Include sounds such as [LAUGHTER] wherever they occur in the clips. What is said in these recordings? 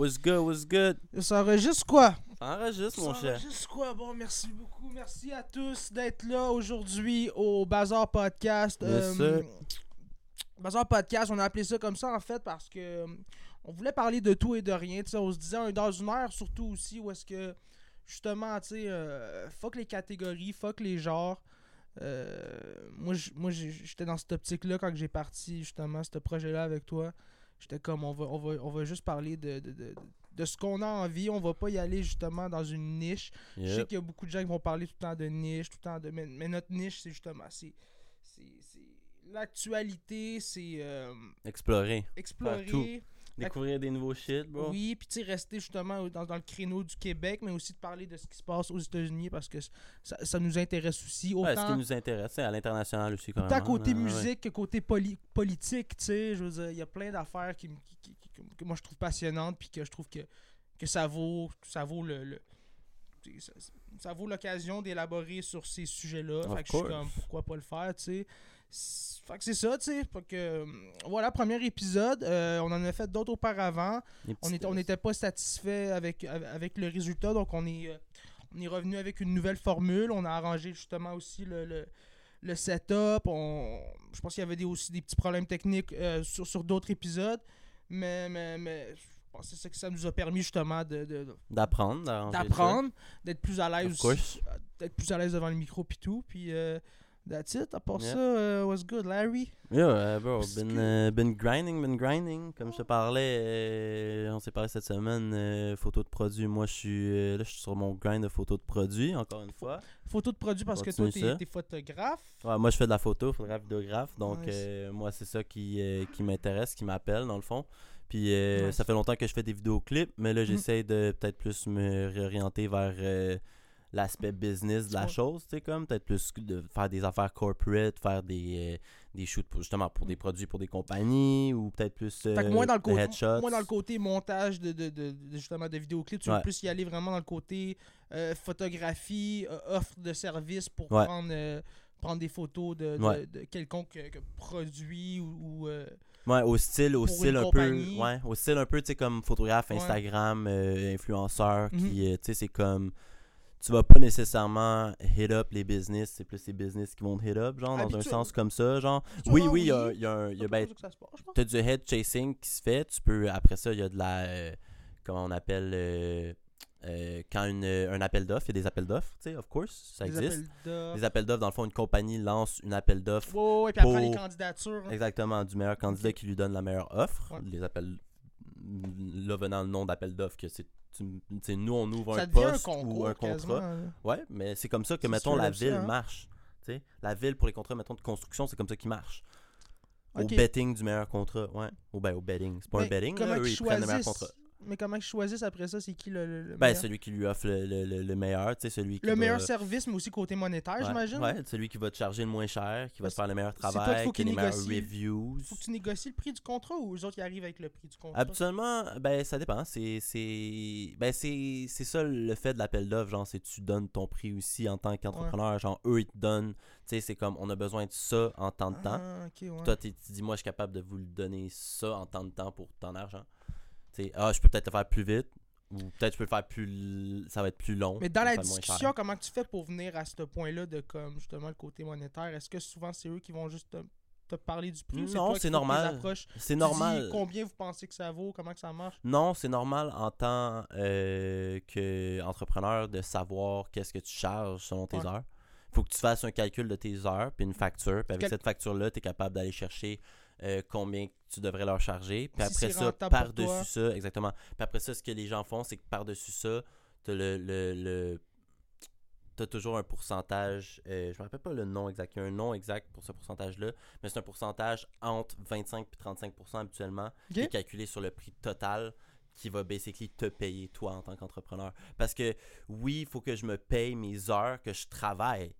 what's good, what's good? Ça enregistre quoi? Ça enregistre, mon Ça cher. enregistre quoi? Bon, merci beaucoup. Merci à tous d'être là aujourd'hui au Bazar Podcast. Yes, sir. Bazar Podcast, on a appelé ça comme ça en fait parce que euh, on voulait parler de tout et de rien. tu sais, on se disait un- dans une heure surtout aussi où est-ce que justement, tu sais, euh, fuck les catégories, fuck les genres. Euh, moi, j'étais dans cette optique-là quand j'ai parti justement ce projet-là avec toi. J'étais comme, on va, on va, on va juste parler de, de, de, de ce qu'on a envie. On va pas y aller justement dans une niche. Je sais qu'il y a beaucoup de gens qui vont parler tout le temps de niche, tout le temps de. Mais, mais notre niche, c'est justement. C'est. c'est- c'est L'actualité, c'est euh, Explorer. explorer. Découvrir des nouveaux shit, bro. Oui, puis tu sais, rester justement dans, dans le créneau du Québec, mais aussi de parler de ce qui se passe aux États-Unis parce que ça, ça nous intéresse aussi. Ouais, ce Autant, qui nous intéresse, à l'international aussi, quand même. autant côté ouais. musique que côté poli- politique, tu sais. Je veux dire, il y a plein d'affaires qui, me- qui- qui- qui- que, moi je trouve passionnantes, puis que je trouve que, que ça vaut, ça vaut le. ça, ça vaut l'occasion d'élaborer sur ces sujets-là. Fait que je suis comme, pourquoi pas le faire, tu sais. Fait que c'est ça, tu sais. Que, euh, voilà, premier épisode. Euh, on en a fait d'autres auparavant. On petits était- on n'était pas satisfait avec, avec le résultat, donc on est, euh, on est revenu avec une nouvelle formule. On a arrangé justement aussi le, le, le setup. On, je pense qu'il y avait des, aussi des petits problèmes techniques euh, sur, sur d'autres épisodes, mais, mais, mais je pense que c'est ça que ça nous a permis justement de, D'apprendre, d'apprendre, d'être plus à l'aise, d'être plus à l'aise devant le micro puis tout. Puis euh, that's it. À part Yeah. ça, euh, what's good, Larry? Yeah, euh, bro, been, euh, been grinding, been grinding. Comme je te parlais, euh, on s'est parlé cette semaine, euh, photos de produits. Moi, je suis là, je suis sur mon grind de photos de produits, encore une fois. Photo de produit parce que toi, t'es, photographe? Ouais, moi, je fais de la photo, photographe, vidéographe. Donc, Nice. euh, moi, c'est ça qui, euh, qui m'intéresse, qui m'appelle, dans le fond. Puis, euh, Nice. ça fait longtemps que je fais des vidéoclips, mais là, j'essaie de peut-être plus me réorienter vers euh, l'aspect business de la chose, tu sais, comme peut-être plus de faire des affaires corporate, faire des, euh, des shoots pour, justement pour des produits pour des compagnies ou peut-être plus Fait que euh, moins dans le côté, headshots. moins dans le côté montage de, de, de- de- justement de vidéoclips, tu veux plus y aller vraiment dans le côté euh, photographie, euh, offre de service pour Ouais. prendre, euh, prendre des photos de, de, Ouais. quelconque euh, que produit ou, ou, euh, Ouais, au style, au style un compagnie. peu. Ouais, au style un peu, tu sais, comme photographe. Instagram, euh, influenceur, Mhm. qui, euh, tu sais, c'est comme. Tu vas pas nécessairement hit up les business, c'est plus les business qui vont te hit up, genre, dans un sens comme ça, genre. Oui, oui, il y a, il y a un. y a, ben, t'as du head chasing qui se fait, tu peux. Après ça, il y a de la. euh, comment on appelle. euh, euh, quand une, un appel d'offres, il y a des appels d'offres, tu sais, of course, ça Des existe. appels d'offres. Des appels d'offres, dans le fond, une compagnie lance une appel d'offres ouais, ouais, puis après pour- les candidatures. hein. Exactement, du meilleur candidat qui lui donne la meilleure offre. Ouais. Les appels, là venant le nom d'appel d'offre, que c'est, tu- nous on ouvre Ça un poste concours ou un contrat. Ouais, mais c'est comme ça que, mettons, la ville hein. marche. Tu sais, la ville pour les contrats, mettons, de construction, c'est comme ça qu'ils marchent. Au Ok. betting du meilleur contrat, ouais. Au, ben, au betting. C'est pas Mais un betting, là, eux, ils prennent le meilleur contrat. Mais comment ils choisissent après ça, c'est qui le, Ben, celui qui lui offre le, le, le- le meilleur, tu sais, celui qui Le va- meilleur service, mais aussi côté monétaire, Ouais, j'imagine? Ouais, celui qui va te charger le moins cher, qui va Parce te faire le meilleur toi travail, faut qui a les meilleurs reviews. Faut que tu négocies le prix du contrat ou eux autres qui arrivent avec le prix du contrat? Absolument, ben ça dépend. C'est c'est ben c'est ça le fait de l'appel d'offres, genre c'est tu donnes ton prix aussi en tant qu'entrepreneur, genre eux ils te donnent, tu sais c'est comme on a besoin de ça en temps de temps. Ah, ouais. Toi tu dis moi je suis capable de vous le donner ça en temps de temps pour tant d'argent. Sais ah je peux peut-être le faire plus vite ou peut-être je peux le faire plus ça va être plus long. Mais dans la discussion, comment tu fais pour venir à ce point-là de comme justement le côté monétaire? Est-ce que souvent c'est eux qui vont juste te, te parler du prix Non, c'est normal. C'est normal. dis combien vous pensez que ça vaut? Comment que ça marche? Non, c'est normal en tant euh, que entrepreneur de savoir qu'est-ce que tu charges selon tes Ouais. heures. faut que tu fasses un calcul de tes heures, puis une facture. Puis avec Quel- cette facture-là, tu es capable d'aller chercher euh, combien tu devrais leur charger. Puis Si après ça, par-dessus ça, exactement. Puis après ça, ce que les gens font, c'est que par-dessus ça, tu as le, le, le- t'as toujours un pourcentage, euh, je me rappelle pas le nom exact, il y a un nom exact pour ce pourcentage-là, mais c'est un pourcentage entre 25 et 35% habituellement, qui est calculé sur le prix total qui va basically te payer toi en tant qu'entrepreneur. Parce que oui, il faut que je me paye mes heures que je travaille,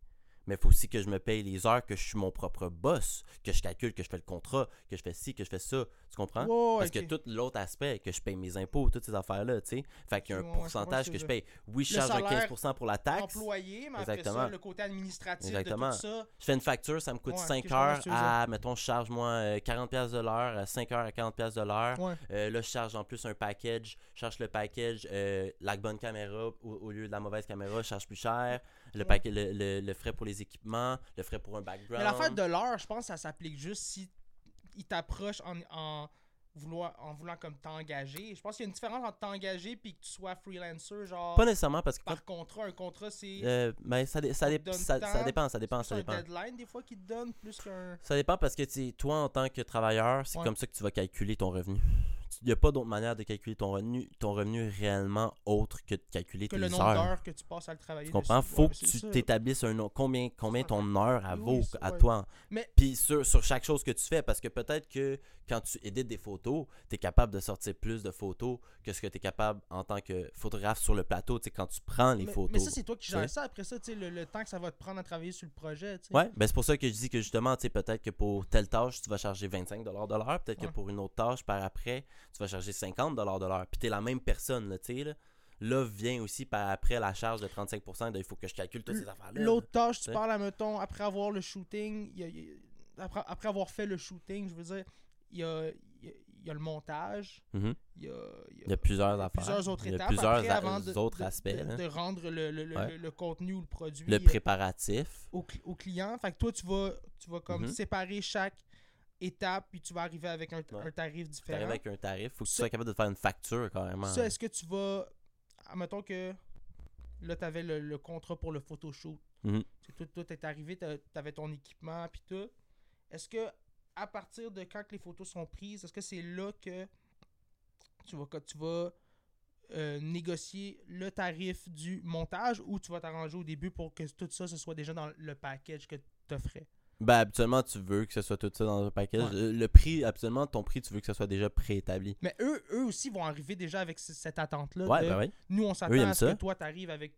Mais il faut aussi que je me paye les heures, que je suis mon propre boss, que je calcule, que je fais le contrat, que je fais ci, que je fais ça. Tu comprends? Parce que tout l'autre aspect, que je paye mes impôts, toutes ces affaires-là, tu sais. Fait qu'il y a un Ouais, je pourcentage ce que que je paye. Oui, je Le charge un salaire 15% pour la taxe. employé, mais après Exactement. ça, le côté administratif Exactement. de tout ça. Je fais une facture, ça me coûte Ouais, 5 ok, je comprends heures à, mettons, je charge moi euh, 40$ piastres de l'heure, à 5 heures à 40$ piastres de l'heure. Ouais. Euh, là, je charge en plus un package. Je charge le package, euh, la bonne caméra au, au lieu de la mauvaise caméra, je charge plus cher. Le, paquet, le, le- le frais pour les équipements, le frais pour un background. Mais l'affaire de l'heure, je pense que ça s'applique juste si il t'approche en, en, vouloir, en voulant comme t'engager. Je pense qu'il y a une différence entre t'engager puis que tu sois freelancer, genre Pas nécessairement parce que quand- par contrat. Un contrat, c'est euh, ben, ça, ça, donne ça, tant, ça dépend, ça dépend, ça un dépend. deadline des fois qu'ils te donnent plus qu'un. Ça dépend parce que toi, en tant que travailleur, c'est Ouais. comme ça que tu vas calculer ton revenu. Il n'y a pas d'autre manière de calculer ton revenu, ton revenu réellement autre que de calculer Que tes le nombre heures. d'heures que tu passes à le travailler. Tu comprends? dessus. Faut Ouais, que tu t'établisses un combien, combien ton heure Oui, vaut à ouais. toi. Mais- Puis sur, sur chaque chose que tu fais, parce que peut-être que quand tu édites des photos, tu es capable de sortir plus de photos que ce que tu es capable en tant que photographe sur le plateau, tu sais, quand tu prends les mais, photos. mais ça, c'est toi qui gères ça. Après ça, tu sais, le, le temps que ça va te prendre à travailler sur le projet. tu sais. Ouais, ben c'est pour ça que je dis que justement, tu sais, peut-être que pour telle tâche, tu vas charger 25$ de l'heure. Peut-être Ouais. que pour une autre tâche, par après, tu vas charger 50$ de l'heure. Puis t'es la même personne, là, tu sais, là. Là vient aussi par après la charge de 35%. de, il faut que je calcule toutes ces affaires-là. L'autre tâche, tu parles, mettons, après avoir le shooting, il y a- il y a- après, après avoir fait le shooting, je veux dire, il y a, il y le montage, il y a, il y a- Il y a plusieurs il y a plusieurs autres Il y a étapes plusieurs après, a- avant de, autres de- aspects. de, de rendre le, le- le- Ouais. le- le contenu ou le produit Le euh, préparatif. au, cl- au client. Fait que toi, tu vas, tu vas comme Mhm. séparer chaque étape, puis tu vas arriver avec un, Ouais. un tarif Tu différent. arrives avec un tarif. Faut que tu sois capable de faire une facture, carrément. Ça, est-ce que tu vas. Admettons que là, tu avais le, le contrat pour le photoshoot. C'est tout, tout est arrivé, tu avais ton équipement, puis tout. Est-ce que, à partir de quand que les photos sont prises, est-ce que c'est là que tu vas, que tu vas euh, négocier le tarif du montage ou tu vas t'arranger au début pour que tout ça, ce soit déjà dans le package que tu offrais? Ben, habituellement, tu veux que ce soit tout ça dans un package. Ouais. Le, prix, habituellement, ton prix, tu veux que ce soit déjà préétabli. Mais eux, eux aussi vont arriver déjà avec cette attente-là. Ouais, ben oui. Nous, on s'attend à ce ça. que toi, tu arrives avec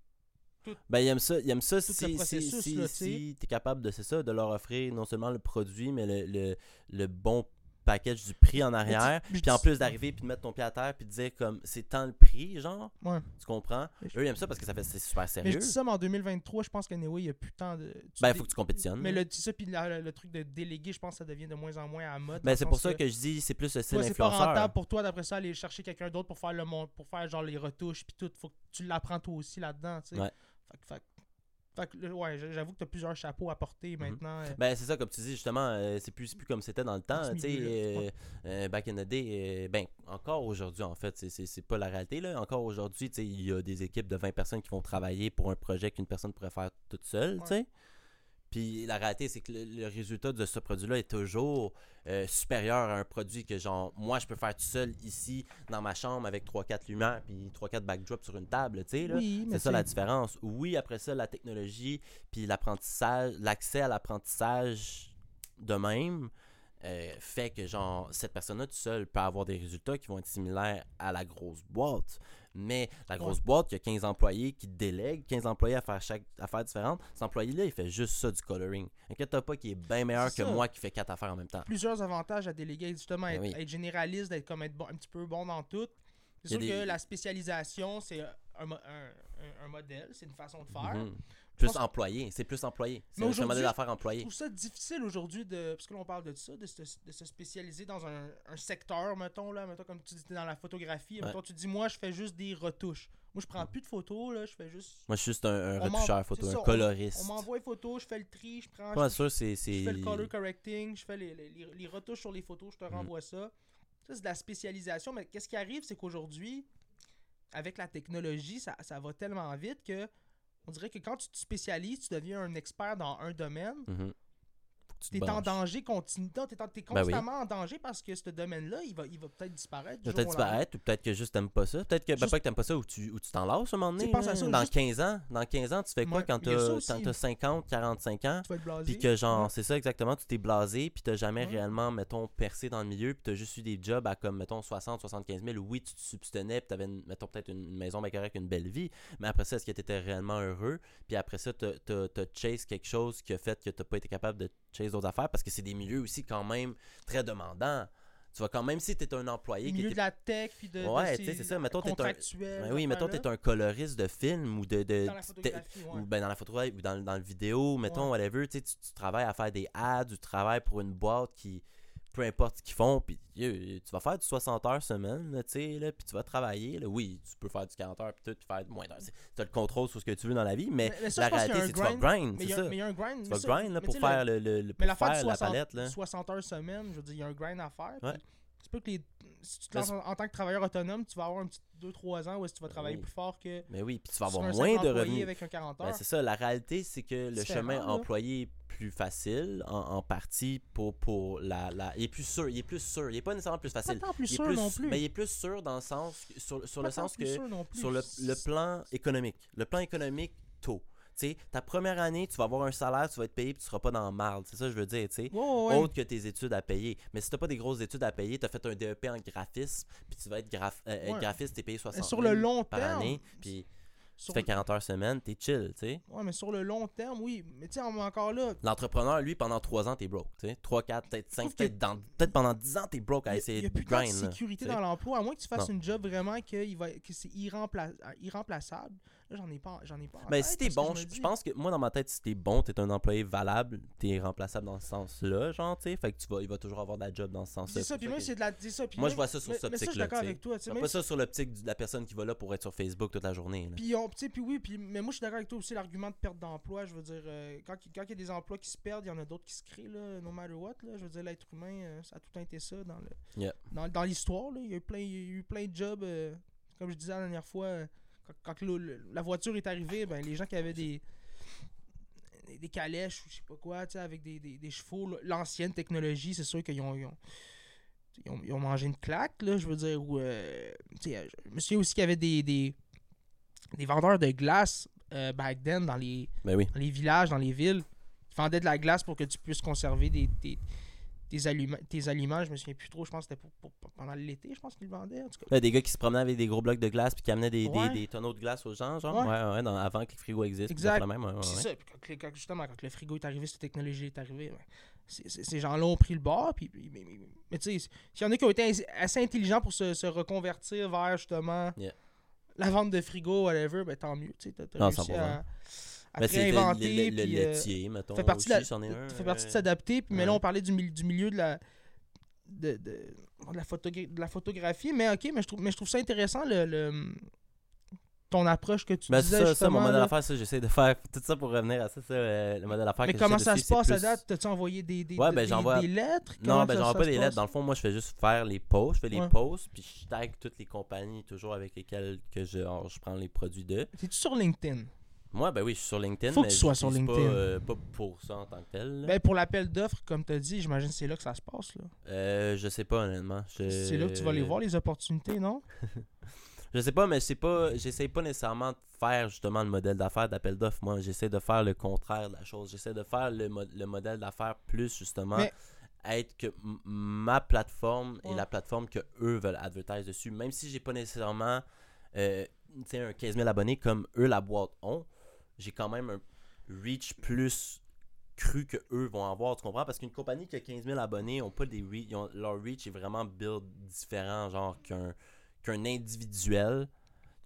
Ben, ils aiment ça, ils aiment ça si, si, si, là, tu si t'es capable de, c'est ça, de leur offrir non seulement le produit, mais le, le, le bon package du prix en arrière. mais Puis en plus d'arriver puis de mettre ton pied à terre puis de dire comme c'est tant le prix, genre, Ouais. tu comprends? Mais je- Eux, ils aiment ça parce que ça fait c'est super Mais je sérieux. dis ça, mais en 2023, je pense qu'anyway, il n'y a plus tant de. tu Ben, il dé- faut que tu compétitionnes. Mais le, ça, puis la- le, truc de déléguer, je pense que ça devient de moins en moins à la mode. dans Ben, c'est pour ça que je dis c'est plus le style c'est pas rentable pour toi d'après ça aller chercher quelqu'un d'autre pour faire le mon- pour faire genre les retouches puis tout. Faut que tu l'apprends toi aussi là-dedans, tu sais. Ouais. Fait, que- fait, que- fait que, ouais, j'avoue que tu as plusieurs chapeaux à porter maintenant. euh, Ben, c'est ça, comme tu dis, justement, euh, c'est plus, plus comme c'était dans le temps. Tu sais, euh, euh, back in the day, ben, encore aujourd'hui, en fait, c'est pas la réalité. Là. Encore aujourd'hui, tu sais, il y a des équipes de 20 personnes qui vont travailler pour un projet qu'une personne pourrait faire toute seule, tu sais. Puis la réalité, c'est que le, le résultat de ce produit-là est toujours euh, supérieur à un produit que, genre, moi, je peux faire tout seul ici, dans ma chambre, avec 3-4 lumières, puis 3-4 backdrops sur une table, tu sais. là. oui, C'est ça la différence. Oui, après ça, la technologie, puis l'apprentissage, l'accès à l'apprentissage de même euh, fait que genre cette personne-là toute seule peut avoir des résultats qui vont être similaires à la grosse boîte. Mais la grosse boîte, il y a 15 employés qui délèguent, 15 employés à faire chaque affaire différente. Cet employé-là, il fait juste ça du coloring. Inquiète-toi pas qu'il est bien meilleur que moi qui fait quatre affaires en même temps. plusieurs avantages à déléguer, justement, Ben être, oui. être généraliste, d'être comme être bon- un petit peu bon dans tout. C'est sûr des- que la spécialisation, c'est un- un- un modèle, c'est une façon de faire. Mhm. Plus pense- employé, c'est plus employé. C'est un modèle d'affaires Je employé. trouve ça difficile aujourd'hui de. Parce que là, on parle de ça, de se, de se spécialiser dans un, un secteur, mettons, là, mettons, comme tu dis, dans la photographie. Ouais. Mettons, tu dis, moi, je fais juste des retouches. Moi, je prends plus de photos, là, je fais juste. Moi, je suis juste un, un retoucheur photo, ça, un coloriste. On m'envoie les photos, je fais le tri, je prends. Je, ça, c'est. je fais le color correcting, je fais les, les- les- les retouches sur les photos, je te Mhm. renvoie ça. Ça, c'est de la spécialisation, mais qu'est-ce qui arrive, c'est qu'aujourd'hui, avec la technologie, ça, ça va tellement vite que on dirait que quand tu te spécialises, tu deviens un expert dans un domaine. Mhm. Tu T'es en danger continu. T'es, en- t'es Ben oui. constamment en danger parce que ce domaine-là, il va, il va peut-être disparaître. peut-être disparaître, ou peut-être que juste t'aimes pas ça. Peut-être que, ben, Juste- pas que t'aimes pas ça, ou tu ou tu à un moment donné. Tu ça, dans juste- 15 ans, dans 15 ans, tu fais quoi Ouais, quand t'as aussi. quand t'as 50, 45 ans? Tu vas être blasé. Puis que genre, Ouais. c'est ça exactement, tu t'es blasé, puis t'as jamais Ouais. réellement, mettons, percé dans le milieu, puis t'as juste eu des jobs à comme, mettons, 60, 75 000. Oui, tu te substenais, puis t'avais, mettons, peut-être une maison bien correcte, une belle vie, mais après ça, est-ce que t'étais réellement heureux? Puis après ça, t'as chase quelque chose qui a fait que t'as pas été capable de chase d'autres affaires, parce que c'est des milieux aussi quand même très demandants. Tu vas quand même, si t'es un employé qui milieu était de la tech, puis de. Ouais, tu sais, c'est ça. Mettons, t'es un- Ben oui, mettons, t'es un coloriste de film ou de. de Dans la photographie, ouais. Ou ben dans la photographie ou dans, dans le vidéo, mettons, Ouais. whatever. Tu, sais, tu tu travailles à faire des ads, tu travailles pour une boîte qui. Peu importe ce qu'ils font, puis tu vas faire du 60 heures semaine, tu sais, là, puis tu vas travailler. Là. Oui, tu peux faire du 40 heures, puis tout, puis faire moins d'heures. Tu as le contrôle sur ce que tu veux dans la vie, mais, Mais- mais ça, la réalité, c'est que tu vas grind, Mais c'est ça. mais il y a un grind. Tu mais vas grind là, mais pour faire le, le, le- Mais pour de faire la 60, palette. Là. 60 heures semaine, je veux dire, il y a un grind à faire. Ouais. C'est pas que les. Si tu te Mais lances en, en tant que travailleur autonome, tu vas avoir un petit 2-3 ans où est-ce que tu vas travailler Oui. plus fort que. Mais oui, puis tu vas avoir moins de revenus. avec un 40 Ben, heures. c'est ça, la réalité, c'est que le chemin là. employé est plus facile en, en partie pour, pour la, la. Il est plus sûr, il est plus sûr. Il est pas nécessairement plus pas facile. tant plus il est sûr plus, non plus. ben, il est plus sûr dans le sens que- sur, sur Pas le sens que sur le, le plan économique. Le plan économique tôt. Sais, ta première année, tu vas avoir un salaire, tu vas être payé, puis tu seras pas dans le marde. C'est ça que je veux dire, tu sais. Ouais. Autre que tes études à payer. Mais si t'as pas des grosses études à payer, t'as fait un DEP en graphisme, puis tu vas être, graph- euh, Ouais. graphiste, t'es payé 60 sur 000 le long par terme, année, puis tu fais 40 heures semaine, t'es chill, tu sais. ouais, mais sur le long terme, oui. Mais tu sais, encore là, L'entrepreneur, lui, pendant 3 ans, t'es broke. tu sais. 3, 4, peut-être 5, trouve que- peut-être dans- peut-être pendant 10 ans, t'es broke à il essayer n'y a, de plus de grind. là, sécurité dans l'emploi, à moins que tu fasses Non. une job vraiment que, il va, que c'est irrempla- irremplaçable. J'en ai pas, j'en ai pas en Ben, si t'es bon, je je pense que moi, dans ma tête, si t'es bon, t'es un employé valable, t'es remplaçable dans ce sens-là, genre, tu sais. Fait que tu vas, il va toujours avoir de la job dans ce sens-là. C'est ça, puis que- c'est de la. ça, puis Moi, je vois ça sur cette je suis optique-là, d'accord sais. avec toi. Je pas ça sur l'optique de la personne qui va là pour être sur Facebook toute la journée. Puis, on, tu sais, puis oui, puis, mais moi je suis d'accord avec toi aussi, l'argument de perte d'emploi. Je veux dire, euh, quand, il- y a des emplois qui se perdent, il y en a d'autres qui se créent, là, no matter what. Là, je veux dire, l'être humain, euh, ça a tout été ça dans le dans, dans l'histoire. là. Il y a eu plein, il y a eu plein de jobs. euh, comme je disais la dernière fois, quand, quand le- le- la voiture est arrivée, ben, les gens qui avaient des des- des calèches ou je sais pas quoi, tu sais, avec des, des, des chevaux, l'ancienne technologie, c'est sûr qu'ils ont, ils ont, ils ont, ils ont mangé une claque, là, je veux dire. Ou, euh, je me souviens aussi qu'il y avait des, des, des vendeurs de glace euh, back then dans les, Ben oui. dans les villages, dans les villes, qui vendaient de la glace pour que tu puisses conserver des, des, tes, aliments, tes aliments. Je me souviens plus trop, je pense que c'était pour, pour- pendant l'été, je pense qu'ils le vendaient. En tout cas. Là, des gars qui se promenaient avec des gros blocs de glace puis qui amenaient des, des- Ouais. des, tonneaux de glace aux gens, genre. Ouais. Ouais, ouais, dans- avant que le frigo existe. Exact. C'est ouais. ça, puis quand, justement, quand le frigo est arrivé, cette technologie est arrivée, ben, ces gens-là ont pris le bord. Puis, puis- mais mais- mais tu sais, s'il y en a qui ont été assez intelligents pour se, se reconvertir vers justement Yeah. la vente de frigo, whatever, ben tant mieux. Tu sais, t'as réussi 100%. à, Ben, c'est le- réinventer. le, le, puis, le euh, laitier, mettons. fait partie de la- fait partie de s'adapter. Puis, mais là, on parlait du, du milieu de la, de, de, de la, de la photographie. Mais ok, mais je trouve, mais je trouve ça intéressant, le, le- ton approche que tu Ben, disais c'est ça, ça, mon modèle d'affaires, ça, j'essaie de faire [LAUGHS] tout ça pour revenir à ça, ça euh, le modèle d'affaires Mais que comment ça se passe à plus- date? T'as-tu envoyé des, des, Ouais, ben, des- lettres? Non, Comment ben j'envoie pas des lettres. Dans le fond, moi, je fais juste faire les posts. Je fais les Ouais. posts, puis je tag toutes les compagnies toujours avec lesquelles que je, je prends les produits d'eux. T'es-tu sur LinkedIn? Moi, ben oui, je suis sur LinkedIn. Faut que tu sois sur LinkedIn. Pas, euh, pas pour ça en tant que tel. Ben, pour l'appel d'offres, comme t'as dit, j'imagine que c'est là que ça se passe. là. Euh, je sais pas, honnêtement. Je... C'est là que tu vas les voir, les opportunités, non? [LAUGHS] Je sais pas, mais c'est pas. J'essaie pas nécessairement de faire justement le modèle d'affaires d'appel d'offres. Moi, j'essaie de faire le contraire de la chose. J'essaie de faire le, mo- le modèle d'affaires plus justement Mais- être que ma plateforme est Ouais. la plateforme que eux veulent advertise dessus. Même si j'ai pas nécessairement euh, tu sais, un 15 000 abonnés comme eux la boîte ont, j'ai quand même un reach plus cru que eux vont avoir, tu comprends? Parce qu'une compagnie qui a 15 000 abonnés ont pas des re- ils ont- leur reach est vraiment build différent, genre qu'un qu'un individuel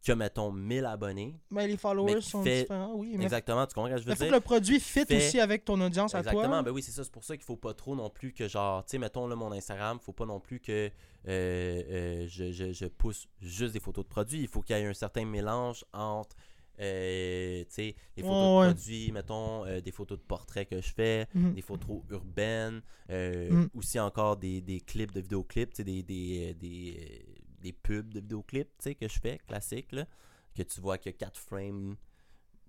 qui a, mettons, 1000 abonnés. Ben, les Mais followers sont fait- différents, oui. Mais Exactement, tu comprends ce que je veux il faut dire? que le produit fit Fait- aussi avec ton audience à Exactement, toi. ben oui, c'est ça. C'est pour ça qu'il faut pas trop non plus que, genre, tu sais, mettons là, mon Instagram, faut pas non plus que euh, euh, je, je- je pousse juste des photos de produits. Il faut qu'il y ait un certain mélange entre, euh, tu des photos ouais. de produits, mettons, euh, des photos de portraits que je fais, Mhm. des photos urbaines, euh, Mm. aussi encore des, des clips de vidéoclips, tu des, des, euh, des, euh, des pubs de vidéoclips, tu que je fais, classiques, là, que tu vois qu'il y a 4 frames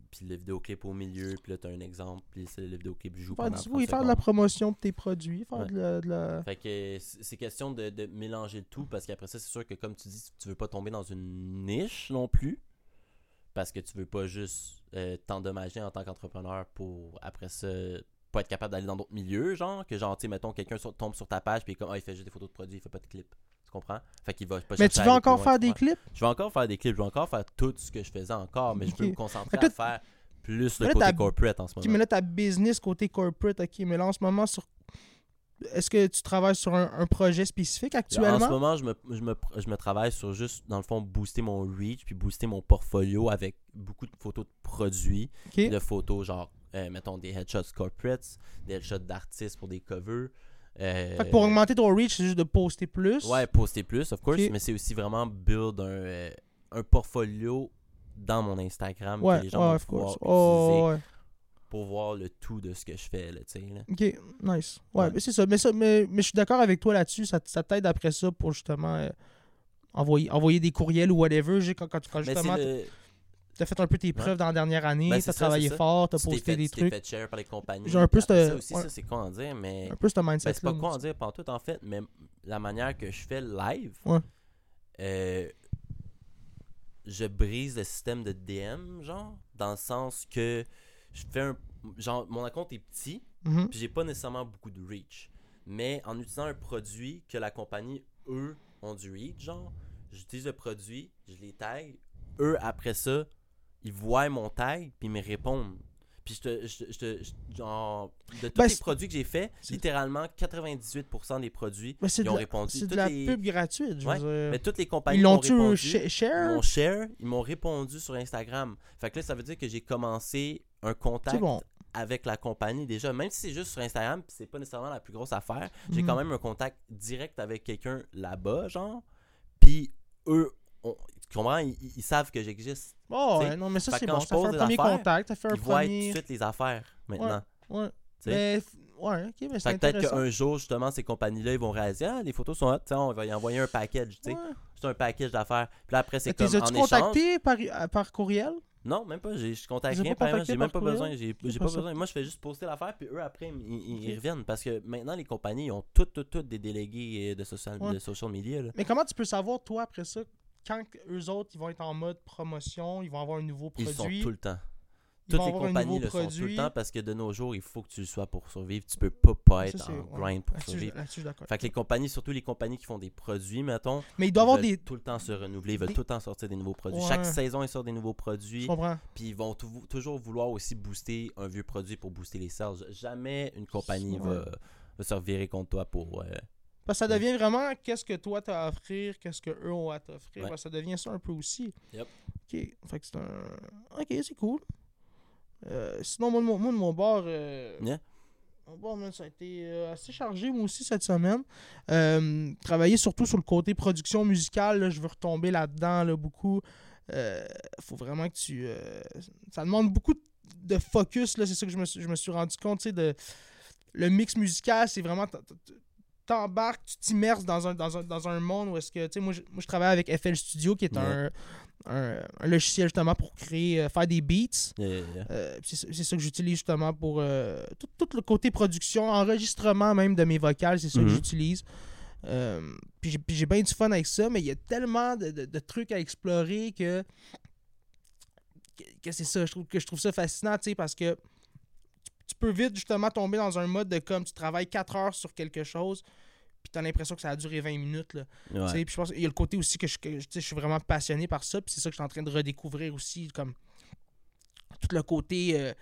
puis le vidéoclip au milieu, puis là, t'as un exemple, puis le vidéoclip joue pendant du- 30 oui, faire de la promotion de tes produits, faire Ouais. de la. de la- Fait que c'est question de, de mélanger le tout parce qu'après ça, c'est sûr que comme tu dis, tu veux pas tomber dans une niche non plus. Parce que tu veux pas juste euh, t'endommager en tant qu'entrepreneur pour après ça pas être capable d'aller dans d'autres milieux, genre que genre, tu mettons, quelqu'un sur- tombe sur ta page puis comme, ah, il fait juste des photos de produits, il fait pas de clips. Tu comprends? Fait qu'il va pas Mais tu aller encore faire des clips? Je vais encore faire des clips, je vais encore faire tout ce que je faisais encore, mais je veux Ok. me concentrer à faire plus le côté corporate en ce moment. mais là, ta business côté corporate, ok, mais là, en ce moment, sur. Est-ce que tu travailles sur un, un projet spécifique En ce actuellement moment, je me, je, me, je me travaille sur juste, dans le fond, booster mon reach, puis booster mon portfolio avec beaucoup de photos de produits, de photos genre, euh, mettons, des headshots corporates, des headshots d'artistes pour des covers. euh, Fait que pour augmenter ton reach, c'est juste de poster plus? Ouais, poster plus, of course, mais c'est aussi vraiment build un, euh, un portfolio dans mon Instagram ouais, que les gens ouais, vont of pouvoir course. Oh, utiliser ouais. Pour voir le tout de ce que je fais, là, tu sais. là. Ok, nice. Ouais, Ouais. mais c'est ça. Mais, ça mais, mais je suis d'accord avec toi là-dessus. Ça, ça t'aide après ça pour justement euh, envoyer, envoyer des courriels ou whatever. Quand, quand, quand justement le- t'as fait un peu tes preuves dans la dernière année, Ben, t'as travaillé fort, t'as tu posté fait, des tu trucs. fait share par les compagnies. J'ai un peu Après ce- ça aussi, ouais. ça, c'est con à dire, mais... Un peu ce mindset Ben, c'est pas quoi en dire pantoute en fait, mais la manière que je fais live, Ouais. euh, je brise le système de DM, genre, dans le sens que je fais un. Genre, mon compte est petit, Mhm. puis j'ai pas nécessairement beaucoup de reach. Mais en utilisant un produit que la compagnie, eux, ont du reach, genre, j'utilise le produit, je les tag, eux, après ça, ils voient mon tag, puis ils me répondent. Puis je te, je, genre, de tous Ben, les produits que j'ai fait, littéralement 98% des produits, c'est ils ont répondu. c'est de la les- pub gratuite. Je Ouais, veux dire. Mais toutes les compagnies Ils l'ont-tu répondu. sh- Ils share m'ont share, ils m'ont répondu sur Instagram. Fait que là, ça veut dire que j'ai commencé un contact bon. avec la compagnie déjà. Même si c'est juste sur Instagram, c'est pas nécessairement la plus grosse affaire, j'ai Mhm. quand même un contact direct avec quelqu'un là-bas, genre. Puis eux, on- tu comprends, ils, ils savent que j'existe. Oh, ouais, non, mais ça, c'est bon. Ça fait un premier affaires, contact, ça fait un Ils voient tout premier. de suite les affaires maintenant. Ouais. Mais, f- ouais, ok, mais c'est que peut-être qu'un jour, justement, ces compagnies-là, ils vont réaliser Ah, les photos sont hot, on va y envoyer un package, tu sais. Ouais. C'est un package d'affaires. Puis là, après, c'est comme les as-tu échange. contactés par, par courriel? Non, même pas. Je contacte Ils ont rien. par J'ai même pas courriel? besoin. J'ai pas besoin. Moi, je fais juste poster l'affaire, puis eux, après, ils, ils- ils reviennent. Parce que maintenant, les compagnies, ils ont toutes, toutes, toutes des délégués euh, de social, Ouais. de social media. Là. Mais comment tu peux savoir, toi, après ça, quand eux autres, ils vont être en mode promotion, ils vont avoir un nouveau Ils produit? sont tout le temps. Toutes les compagnies le sont tout le temps parce que de nos jours, il faut que tu le sois pour survivre. Tu peux pas, être en grind pour survivre. Fait que les compagnies, surtout les compagnies qui font des produits, mettons, Mais il ils y avoir des. tout le temps se renouveler, ils veulent des- tout le temps sortir des nouveaux produits. Ouais. Chaque saison, ils sortent des nouveaux produits. Puis ils vont tou- toujours vouloir aussi booster un vieux produit pour booster les sales. Jamais une compagnie va, va se revirer contre toi pour. euh, Parce que ça devient vraiment qu'est-ce que toi t'as à offrir, qu'est-ce que eux ont à t'offrir. Ouais. Ça devient ça un peu aussi. Yep. Ok, fait que c'est un. Ok, c'est cool. Euh, sinon, moi, de mon, moi, de mon bord. euh, Yeah. mon bord, man, ça a été euh, assez chargé, moi aussi, cette semaine. Travailler surtout sur le côté production musicale. là, je veux retomber là-dedans là, beaucoup. Faut vraiment que tu. ça demande beaucoup de focus, là, c'est ça que je me suis, je me suis rendu compte. De, le mix musical, c'est vraiment. T'embarques, tu t'immerses dans un, dans, un, dans un monde où est-ce que. Tu sais, moi, je, moi, je travaille avec FL Studio, qui est un, un, un logiciel justement pour créer, euh, faire des beats. yeah, yeah, yeah. Euh, c'est ça- que j'utilise justement pour euh, tout, tout le côté production, enregistrement même de mes vocales, c'est ça que Mhm. j'utilise. Puis j'ai- puis j'ai bien du fun avec ça, mais il y a tellement de, de- de trucs à explorer que, que, que c'est ça, je trouve que je trouve ça fascinant, tu sais, parce que tu, peux vite justement tomber dans un mode de comme tu travailles 4 heures sur quelque chose, puis tu as l'impression que ça a duré 20 minutes. Là. Ouais. puis je pense qu'il y a le côté aussi que je, que, je- suis vraiment passionné par ça, puis c'est ça que je suis en train de redécouvrir aussi, comme tout le côté. euh,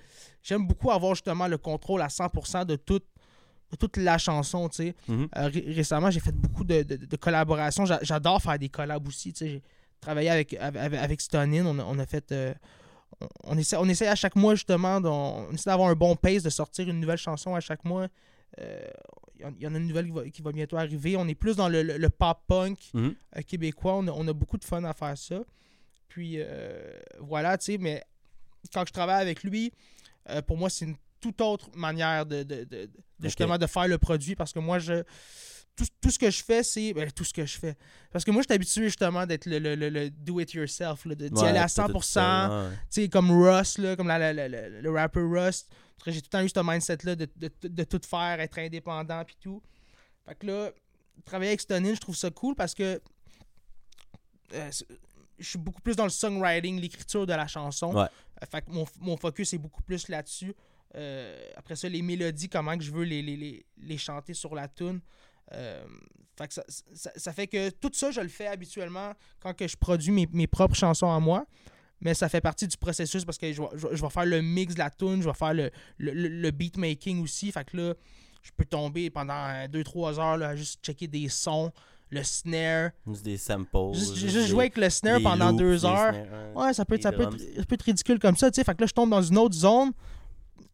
J'aime beaucoup avoir justement le contrôle à 100% de, tout, de toute la chanson, tu sais. Mhm. Euh, ré- récemment, j'ai fait beaucoup de, de- de collaborations. J'a- J'adore faire des collabs aussi, tu sais. J'ai travaillé avec, avec, avec Stonin, on a, on a fait. euh, on, essaie, on essaie à chaque mois justement, on essaie d'avoir un bon pace, de sortir une nouvelle chanson à chaque mois. Euh, Il y en- il y en a une nouvelle qui va, qui va bientôt arriver. On est plus dans le, le- le pop-punk Mhm. euh, québécois. On a, on a beaucoup de fun à faire ça. Puis euh, voilà, tu sais, mais quand je travaille avec lui, euh, pour moi, c'est une toute autre manière de, de, de- de Ok. justement de faire le produit parce que moi, je tout, tout ce que je fais, c'est. Ben, tout ce que je fais. Parce que moi, je suis habitué justement d'être le, le, le, le do-it-yourself, de- d'y Ouais, aller à t'as tout 100%. ça, ouais. Tu sais, comme Russ, là, comme la- la- la- la- le rapper que J'ai tout le temps eu ce mindset-là de, de, de tout faire, être indépendant, puis tout. Fait que là, travailler avec Stonin, je trouve ça cool parce que euh, je suis beaucoup plus dans le songwriting, l'écriture de la chanson. Ouais. Euh, fait que mon, mon focus est beaucoup plus là-dessus. Euh, après ça, les mélodies, comment que je veux les, les, les, les chanter sur la tune. Euh, fait que ça, ça, ça fait que tout ça, je le fais habituellement quand que je produis mes, mes propres chansons à moi. Mais ça fait partie du processus parce que je vais, je vais- je vais faire le mix de la tune, je vais faire le, le, le- le beat making aussi. Fait que là, je peux tomber pendant 2-3 heures là, à juste checker des sons, le snare. Juste des samples. Juste, juste des- jouer avec le snare pendant loops, 2 des heures. snares, Ouais, ça peut, être, ça, peut être, ça peut être ridicule comme ça, tu sais. Fait que là, je tombe dans une autre zone.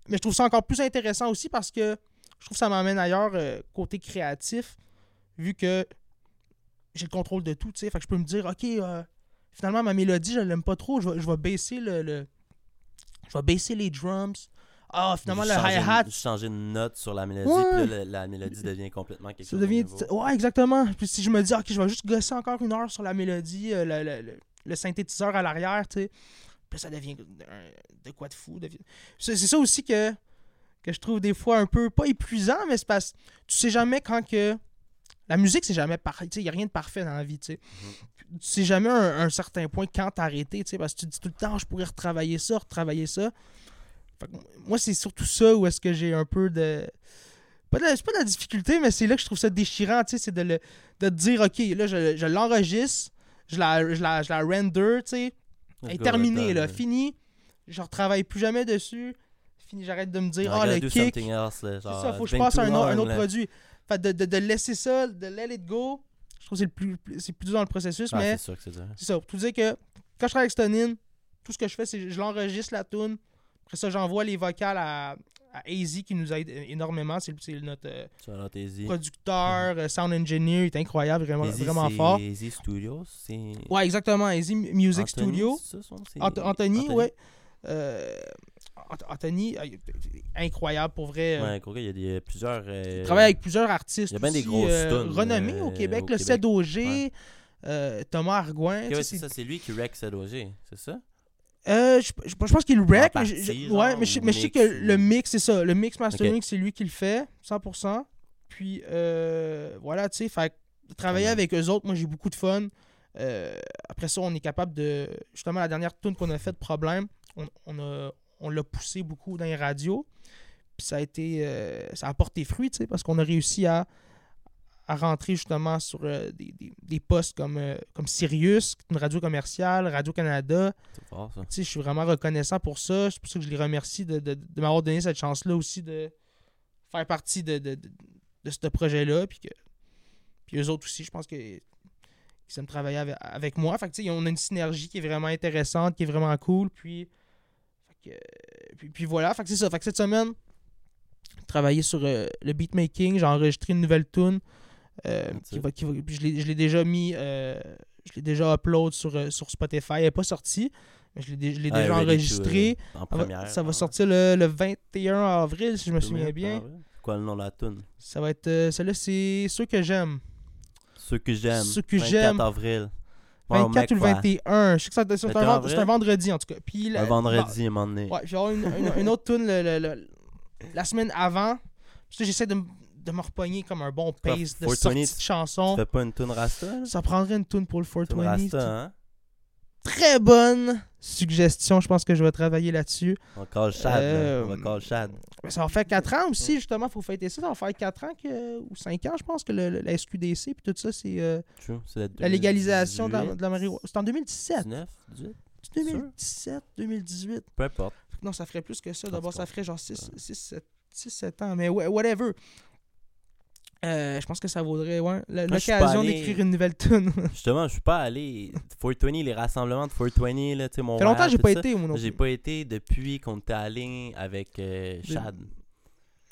Mais je trouve ça encore plus intéressant aussi parce que je trouve que ça m'amène ailleurs euh, côté créatif, vu que j'ai le contrôle de tout, tu sais. Fait que je peux me dire, OK, euh, finalement, ma mélodie, je l'aime pas trop. Je vais, je vais baisser le, le- Je vais baisser les drums. Ah, finalement, le hi-hat, changer de note sur la mélodie, Ouais. puis là, la, la mélodie devient complètement quelque Ça chose de devient. Ouais, exactement. Puis si je me dis, ok, je vais juste gosser encore une heure sur la mélodie, euh, le, le- le- synthétiseur à l'arrière, tu sais. Puis ça devient de quoi de fou. devient- c'est ça aussi que, que je trouve des fois un peu, pas épuisant, mais c'est parce tu sais jamais quand que. La musique, c'est jamais parfait. Il n'y a rien de parfait dans la vie, tu sais. Mhm. Tu sais jamais un, un certain point quand t'arrêter, tu sais, parce que tu te dis tout le temps, je pourrais retravailler ça, retravailler ça. Fait que moi, c'est surtout ça où est-ce que j'ai un peu de. Pas de- c'est pas de la difficulté, mais c'est là que je trouve ça déchirant, tu sais, c'est de, le, de te dire, ok, là, je, je l'enregistre, je la, je, la, je la render, tu sais, elle est terminée, là, go. fini, je retravaille plus jamais dessus, fini, j'arrête de me dire, ah, gotta le kick, c'est ça, faut que je passe à un, autre- un long, autre là. produit. Fait de, de, de laisser ça, de let it go, je trouve que c'est le plus, c'est plus dur dans le processus, Ah, mais c'est sûr que c'est ça, pour tout dire que quand je travaille avec Stonin, tout ce que je fais, c'est que je l'enregistre la tune. Après ça, j'envoie les vocales à, à AZ qui nous aide énormément. C'est c'est notre euh, producteur, euh, sound engineer, il est incroyable, vraiment, vraiment c'est fort. Easy Studios, c'est. Ouais, exactement, AZ Music Anthony, Studio. c'est ça, son nom? C'est- Ant- Anthony, ouais. Euh, Anthony, euh, incroyable pour vrai. euh, Ouais, il y a des, plusieurs. euh, Il travaille avec plusieurs artistes il y a bien des aussi, grosses euh, tunes, renommés euh, au Québec. le. CEDOG, Ouais. euh, Thomas ouais, sais, c'est ça, c'est lui qui rec CEDOG, c'est ça? Euh, je, je- je pense qu'il rec, mais, je- genre, ouais, mais, je, mais sais que le mix, c'est ça. Le mix mastering, c'est lui qui le fait, 100%. Puis, euh, voilà, tu sais, travailler Ouais. avec eux autres, moi, j'ai beaucoup de fun. Euh, après ça, on est capable de... Justement, la dernière tune qu'on a faite, Problème, on, on a- on l'a poussé beaucoup dans les radios. Puis ça a été... euh, ça a porté fruit, tu sais, parce qu'on a réussi à, à rentrer justement sur euh, des, des- des postes comme, euh, comme Sirius, une radio commerciale, Radio-Canada. C'est fort, ça. Tu sais, je suis vraiment reconnaissant pour ça. C'est pour ça que je les remercie de, de- de m'avoir donné cette chance-là aussi de faire partie de, de, de, de ce projet-là. Puis, que, puis eux autres aussi, je pense que qu'ils aiment travailler avec, avec moi. Fait que, tu sais, on a une synergie qui est vraiment intéressante, qui est vraiment cool. Puis, que, puis, puis voilà. Fait que c'est ça. Fait que cette semaine, travailler sur euh, le beatmaking. J'ai enregistré une nouvelle tune. euh, qui va, qui va- puis je l'ai déjà mis. euh, je l'ai déjà upload sur, sur Spotify. Elle n'est pas sortie. Mais je l'ai Ah, déjà ready to, enregistré. euh, en Ça va- première. ça va ah, sortir le, le 21 avril, si je me souviens bien. C'est quoi le nom de la tune? Ça va être. Celle-là, c'est ceux que j'aime. Ceux que j'aime. Ceux que 24 j'aime. avril. Ouais, au 24 ou le Mec, ouais. 21. Je sais que ça- c'est un, 21 vend- avril? c'est un vendredi, en tout cas. Puis la- Un vendredi, à un moment donné. Ouais, avoir une, une- une autre tune le- le- le- la semaine avant. J'essaie de, de me repogner comme un bon pace de 420, sortie de Tu chanson. fais pas une tune Rasta? là? Ça prendrait une tune pour le Tune 420. Rasta, hein? Très bonne suggestion. Je pense que je vais travailler là-dessus. On call Chad, Euh. On va call Chad. Ça va faire 4 ans aussi, justement. faut fêter ça. Ça va faire 4 ans que, ou 5 ans, je pense, que le, le- la SQDC puis tout ça, c'est euh, la légalisation de la, 2018, de la marijuana. C'est en 2017. 19, 18, 2017, 2018. peu importe. Non, ça ferait plus que ça. En D'abord, ça ferait genre 6, 7, ans. Mais whatever. Euh, je pense que ça vaudrait ouais, l'occasion allé- d'écrire une nouvelle tune. ça [LAUGHS] Justement, je suis pas allé. 420, les rassemblements de 420, là, tu sais, mon. fait longtemps que j'ai pas été, moi non J'ai pas été depuis qu'on était allé avec euh, Chad.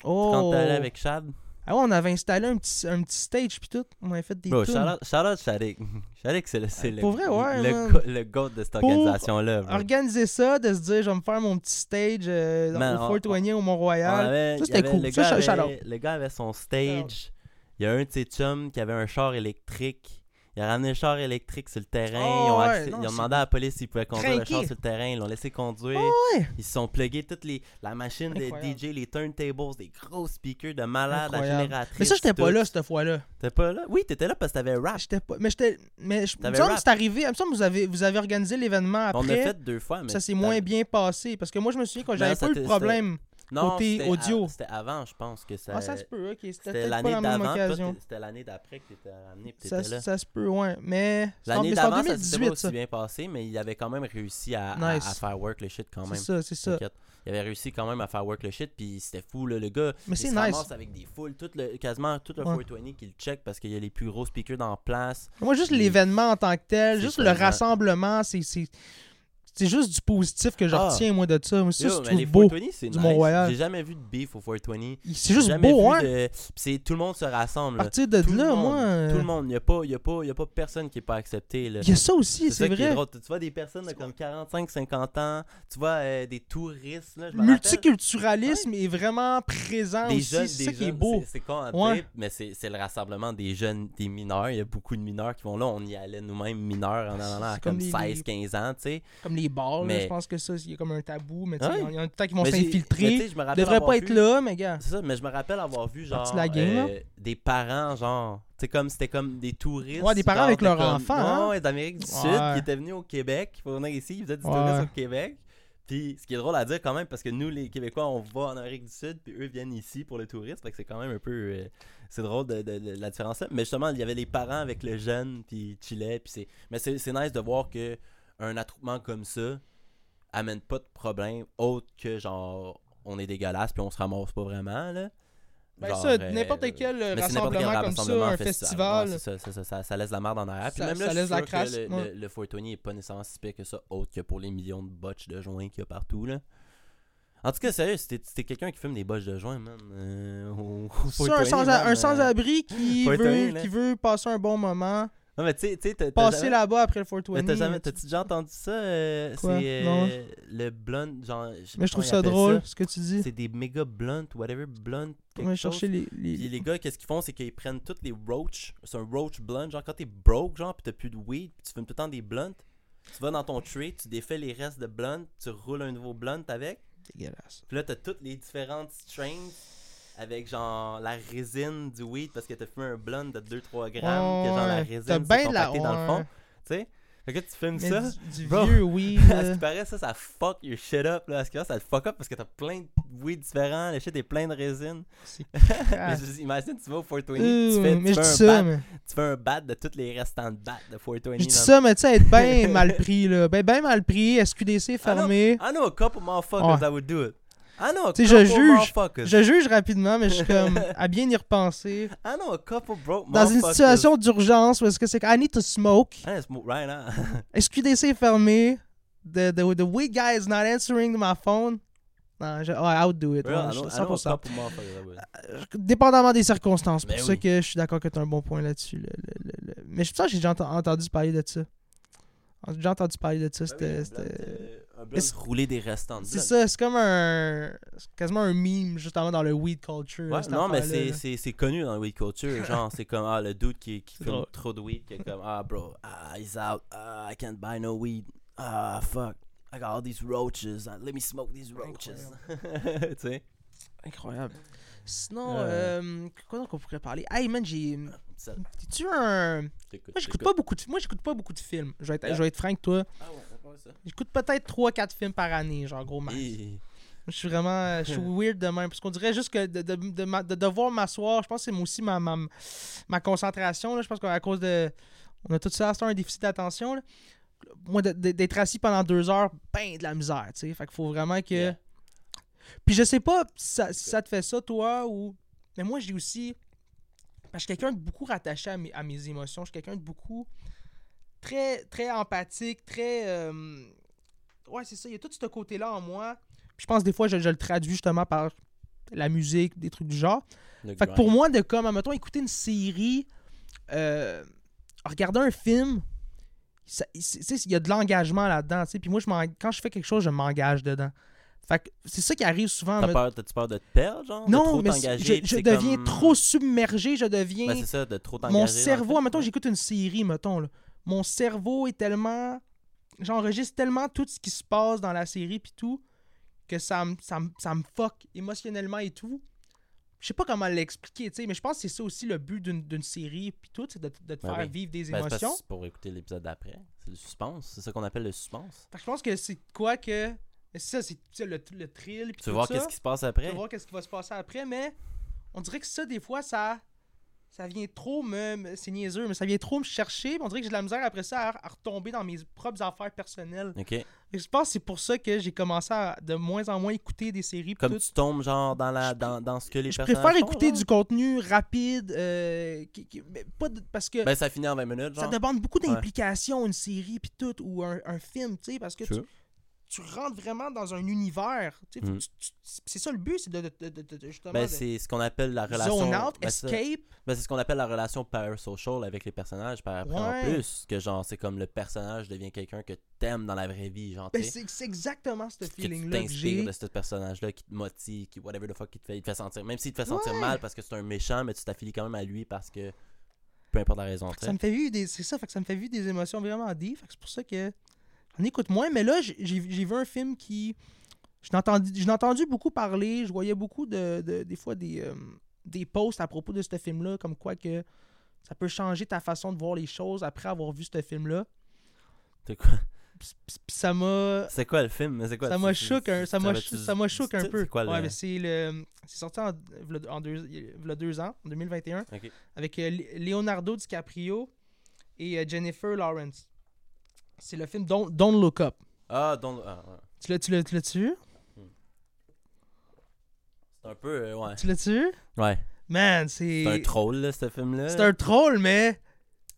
Oh. Quand t'es allé avec Chad, Ah ouais, on avait installé un petit, un petit stage puis tout. On avait fait des bro, tunes. shout out, shout out Shadik. [LAUGHS] Shadik, c'est le, c'est le, vrai, ouais, le, go- le goat de cette organisation-là. Organiser ça, de se dire, je vais me faire mon petit stage euh, Man, Fort Wayne au On Mont-Royal. Ça, c'était cool. Le Ça, gars, avait, le gars avait son stage. Il y a un de ses chums qui avait un char électrique. Il a ramené le char électrique sur le terrain. Oh, ils ont, ouais, accès- non, ils ont c'est demandé à la police s'ils pouvaient conduire le char sur le terrain. Ils l'ont laissé conduire. ouais. Ils se sont plugués toutes les la machine de Incroyable. DJ, les turntables, des gros speakers de malade, la Incroyable. génératrice. Mais ça, j'étais pas là cette fois-là. T'étais pas là? Oui, t'étais là parce que t'avais rap. J'étais pas. Mais j'étais. Mais je me semble que c'est arrivé. Il me semble que vous avez, vous avez organisé l'événement après. On l'a fait deux fois, mais ça s'est moins bien passé. Parce que moi, je me souviens quand j'avais pas eu de problème. Non, côté c'était audio. C'était avant, je pense que ça. Ah, ça se peut, ok. C'était l'année la d'avant. C'était l'année d'après que t'étais ramené et Ça, là. ça se peut, ouais. Mais. c'est L'année c'est d'avant, ça s'était pas 2018, aussi ça. bien passé, mais il avait quand même réussi à, à- Nice. à faire work le shit quand C'est même. ça, c'est ça. Il avait réussi quand même à faire work le shit, puis c'était fou, là, le gars. Mais c'est nice. avec des foules, tout le, quasiment tout le Ouais. 420 qu'il check parce qu'il y a les plus gros speakers dans la place. Moi, juste l'événement en tant que tel, C'est juste le rassemblement, c'est. C'est- juste du positif que je Ah. retiens, moi, de ça. Moi, ça, Yo, je trouve beau. 420, c'est du nice. Mont-Royal. J'ai jamais vu de beef au 420. C'est juste beau, hein? de- c'est tout le monde se rassemble. À partir de Tout là, monde, moi. euh, Tout le monde, il n'y a, pas- y a, pas- y a pas personne qui n'est pas accepté. Là. Il y a ça aussi, C'est vrai. drôle. Tu vois des personnes de comme 45-50 ans, tu vois euh, des touristes. Là, je. Multiculturalisme est vraiment présent des aussi. jeunes, C'est ça qui est jeunes, beau. c'est- con Ouais. mais c'est le rassemblement des jeunes, des mineurs. Il y a beaucoup de mineurs qui vont là. On y allait nous-mêmes mineurs en allant à comme comme les- 16-15 ans, tu sais. Les bars, là, Mais- je pense que ça, il y a comme un tabou, mais Ouais. il y en a peut-être qui vont s'infiltrer. sais, je me Ils devraient pas être là, mais gars. C'est ça, mais je me rappelle avoir vu genre la game, euh, des parents genre, sais comme c'était comme des touristes. Ouais, des parents genre, avec leurs comme- enfants, hein. ouais, d'Amérique du Sud qui étaient venus au Québec pour venir ici, ils faisaient du Ouais. tourisme au Québec. Puis ce qui est drôle à dire quand même parce que nous les Québécois on va en Amérique du Sud puis eux viennent ici pour le tourisme, fait que c'est quand même un peu euh, c'est drôle de, de- de la différence là. Mais justement, il y avait les parents avec le jeune puis ils chillaient puis c'est mais c'est nice de voir que un attroupement comme ça amène pas de problème autre que genre on est dégueulasse puis on se ramasse pas vraiment là. Ben Genre, ça, euh, n'importe quel mais c'est n'importe rassemblement quel comme ça, rassemblement, un festival. festival. Ouais, c'est ça, ça, ça, ça- ça laisse la merde en arrière. Puis Ça- même là, ça laisse la crasse, le, ouais. le, le 420 est pas nécessairement si pire que ça, autre que pour les millions de botches de joints qu'il y a partout. là. En tout cas, sérieux, si t'es si t'es quelqu'un qui fume des botches de joints, man, euh, au, au C'est un 420, sans- man, un euh, sans-abri qui, veut, qui veut passer un bon moment, Non, mais tu sais, passer jamais- là-bas après le mais 420. t'as jamais, mais tu- t'as-tu déjà entendu ça? euh? C'est euh, le blunt, genre. Mais je trouve ça drôle, ce que tu dis. C'est des méga blunt, whatever, blunt, On va chercher les. les- Puis les gars, qu'est-ce qu'ils font, c'est qu'ils prennent toutes les roach. C'est un roach blunt. Genre, quand t'es broke, genre, pis t'as plus de weed, pis tu fumes tout le temps des blunts, tu vas dans ton tray, tu défais les restes de blunt, tu roules un nouveau blunt avec. Dégueulasse. Puis là, t'as toutes les différentes strains avec genre la résine du weed parce que t'as fumé un blunt de 2-3 grammes, que genre la résine t'as c'est ben de la- dans le fond. Tu sais? Fait que tu fumes Mais ça. du, du bro. vieux weed. [LAUGHS] À ce qui paraît, ça, ça fuck your shit up. Là. À ce qui paraît, ça te fuck up parce que t'as plein de weed différents. Le shit est plein de résine. [LAUGHS] Mais je- imagine, tu vas au 420, Euh, tu fais, mais tu fais un ça, bat, mais. tu fais un bat de tous les restants de bat de 420. Je dis ça, mais tu sais, être bien [LAUGHS] mal pris, là. Ben, ben mal pris, SQDC fermé. I know a couple motherfuckers Ouais. that would do it. I know a Tu couple sais, je juge. Je juge rapidement, mais je suis comme à bien y repenser. I know a couple broke Dans une situation d'urgence où est-ce que c'est que I need to smoke, I smoke right now. [LAUGHS] SQDC est fermé, the, the, the weed guy is not answering my phone. Non, je, ouais, I would do it. Ouais, know, je- I know a 100%. couple motherfuckers that would. Dépendamment des circonstances. Pour Ben ça oui. que je suis d'accord que tu as un bon point là-dessus. le- le- le- Mais je pense que j'ai déjà ent- entendu parler de ça. J'ai déjà entendu parler de ça. Ben C'était. Euh, c'est- rouler des restants de C'est ça, c'est comme un. c'est quasiment un meme, justement, dans le weed culture. Ouais, non, mais c'est- là. c'est c'est connu dans le weed culture. [LAUGHS] Genre, c'est comme, ah, le dude qui, qui fume drôle. trop de weed, qui est comme, ah, bro, ah, he's out, ah, I can't buy no weed, ah, fuck, I got all these roaches, ah, let me smoke these roaches. [LAUGHS] tu sais? Incroyable. Sinon, Ouais. euh, quoi donc on pourrait parler? Hey man, j'ai. Ça, Tu un. Moi, j'écoute pas beaucoup de. Moi, j'écoute pas beaucoup de films. Je vais être, Yeah. je vais être franc toi. Ah ouais, ça. J'écoute peut-être 3-4 films par année, genre gros max. Et- Je suis vraiment. Je suis [LAUGHS] weird de même. Parce qu'on dirait juste que de, de, de, devoir m'asseoir, je pense que c'est aussi ma, ma, ma concentration. Là. Je pense qu'à cause de. On a tout ça, c'est un déficit d'attention. là. Moi, d'être assis pendant deux heures, ben de la misère, tu sais. Fait qu'il faut vraiment que. Yeah. Puis je sais pas si ça, si ça te fait ça, toi, ou. Mais moi, j'ai aussi. Parce que je suis quelqu'un de beaucoup rattaché à mes, à mes émotions. Je suis quelqu'un de beaucoup. Très, très empathique, très. euh, Ouais, c'est ça. Il y a tout ce côté-là en moi. Puis je pense des fois, je, je le traduis justement par la musique, des trucs du genre. Le Fait que pour moi, de comme, mettons, écouter une série, euh, regarder un film, il y a de l'engagement là-dedans. tu. Puis moi, je quand je fais quelque chose, je m'engage dedans. Fait que c'est ça qui arrive souvent. T'as me- peur, t'as-tu peur de te perdre, genre? de Non, trop mais je, deviens comme- trop submergé, je deviens... Ben, c'est ça, de trop t'engager. mon cerveau, fait. mettons, Ouais. j'écoute une série, mettons, là. Mon cerveau est tellement... J'enregistre tellement tout ce qui se passe dans la série puis tout, que ça me ça me- ça me fuck émotionnellement et tout. Je sais pas comment l'expliquer, tu sais, mais je pense que c'est ça aussi le but d'une série puis tout, c'est de, de te Ben faire oui. vivre des Ben, émotions. c'est pour écouter l'épisode d'après. C'est le suspense. C'est ça qu'on appelle le suspense. Fait que je pense que c'est quoi que... C'est ça, c'est tu le, le thrill puis Tu veux voir qu'est-ce qui se passe Tu après? vas voir qu'est-ce qui va se passer après, mais on dirait que ça, des fois, ça ça vient trop me... C'est niaiseux, mais ça vient trop me chercher. On dirait que j'ai de la misère après ça à, à retomber dans mes propres affaires personnelles. Ok. Et je pense que c'est pour ça que j'ai commencé à de moins en moins écouter des séries. Comme tout. tu tombes, genre, dans, la, Je- dans, dans ce que les Je personnages préfère font, écouter genre? du contenu rapide, euh, qui- qui- mais pas de- parce que Ben, ça finit en 20 minutes, ça demande beaucoup Ouais. d'implication, une série, puis tout, ou un, un film, tu sais, parce que tu. Tu rentres vraiment dans un univers. tu tu- tu- c'est ça le but, c'est de, de- de- de- de- justement Ben, c'est ce qu'on appelle la relation. zone out, ben, escape. ben, c'est ce qu'on appelle la relation parasocial avec les personnages par après en plus. Que genre, c'est comme le personnage devient quelqu'un que t'aimes dans la vraie vie, genre, Ben, tu c'est exactement ce que tu feeling-là t'inspires j'ai. de ce personnage-là qui te motive, qui whatever the fuck, qui te fait, il te fait sentir. Même s'il te fait sentir Ouais. mal parce que c'est un méchant, mais tu t'affilis quand même à lui parce que. Peu importe la raison, tu Ça me fait vivre des. C'est ça, fait que ça me fait vivre des émotions vraiment deep. C'est pour ça que j'en écoute moins. Mais là, j'ai vu un film qui. Je n'ai entendu, beaucoup parler. Je voyais beaucoup de. de- des fois des, euh, des posts à propos de ce film-là, comme quoi que ça peut changer ta façon de voir les choses après avoir vu ce film-là. C'est quoi, ça m'a. c'est quoi le film? Quoi, Ça m'a choqué un, ça m'a choqué un peu. C'est quoi le. Ouais, mais c'est le c'est sorti en, v'là- en deux, v'là deux ans, en 2021, Ok. avec euh, Leonardo DiCaprio et euh, Jennifer Lawrence. C'est le film Don't, Don't Look Up. Ah, donc. ah, ouais. Tu l'as tu l'as- tu? C'est un peu. euh, ouais. Tu l'as-tu vu? Ouais. Man, c'est C'est un troll, là, ce film-là. c'est un troll, mais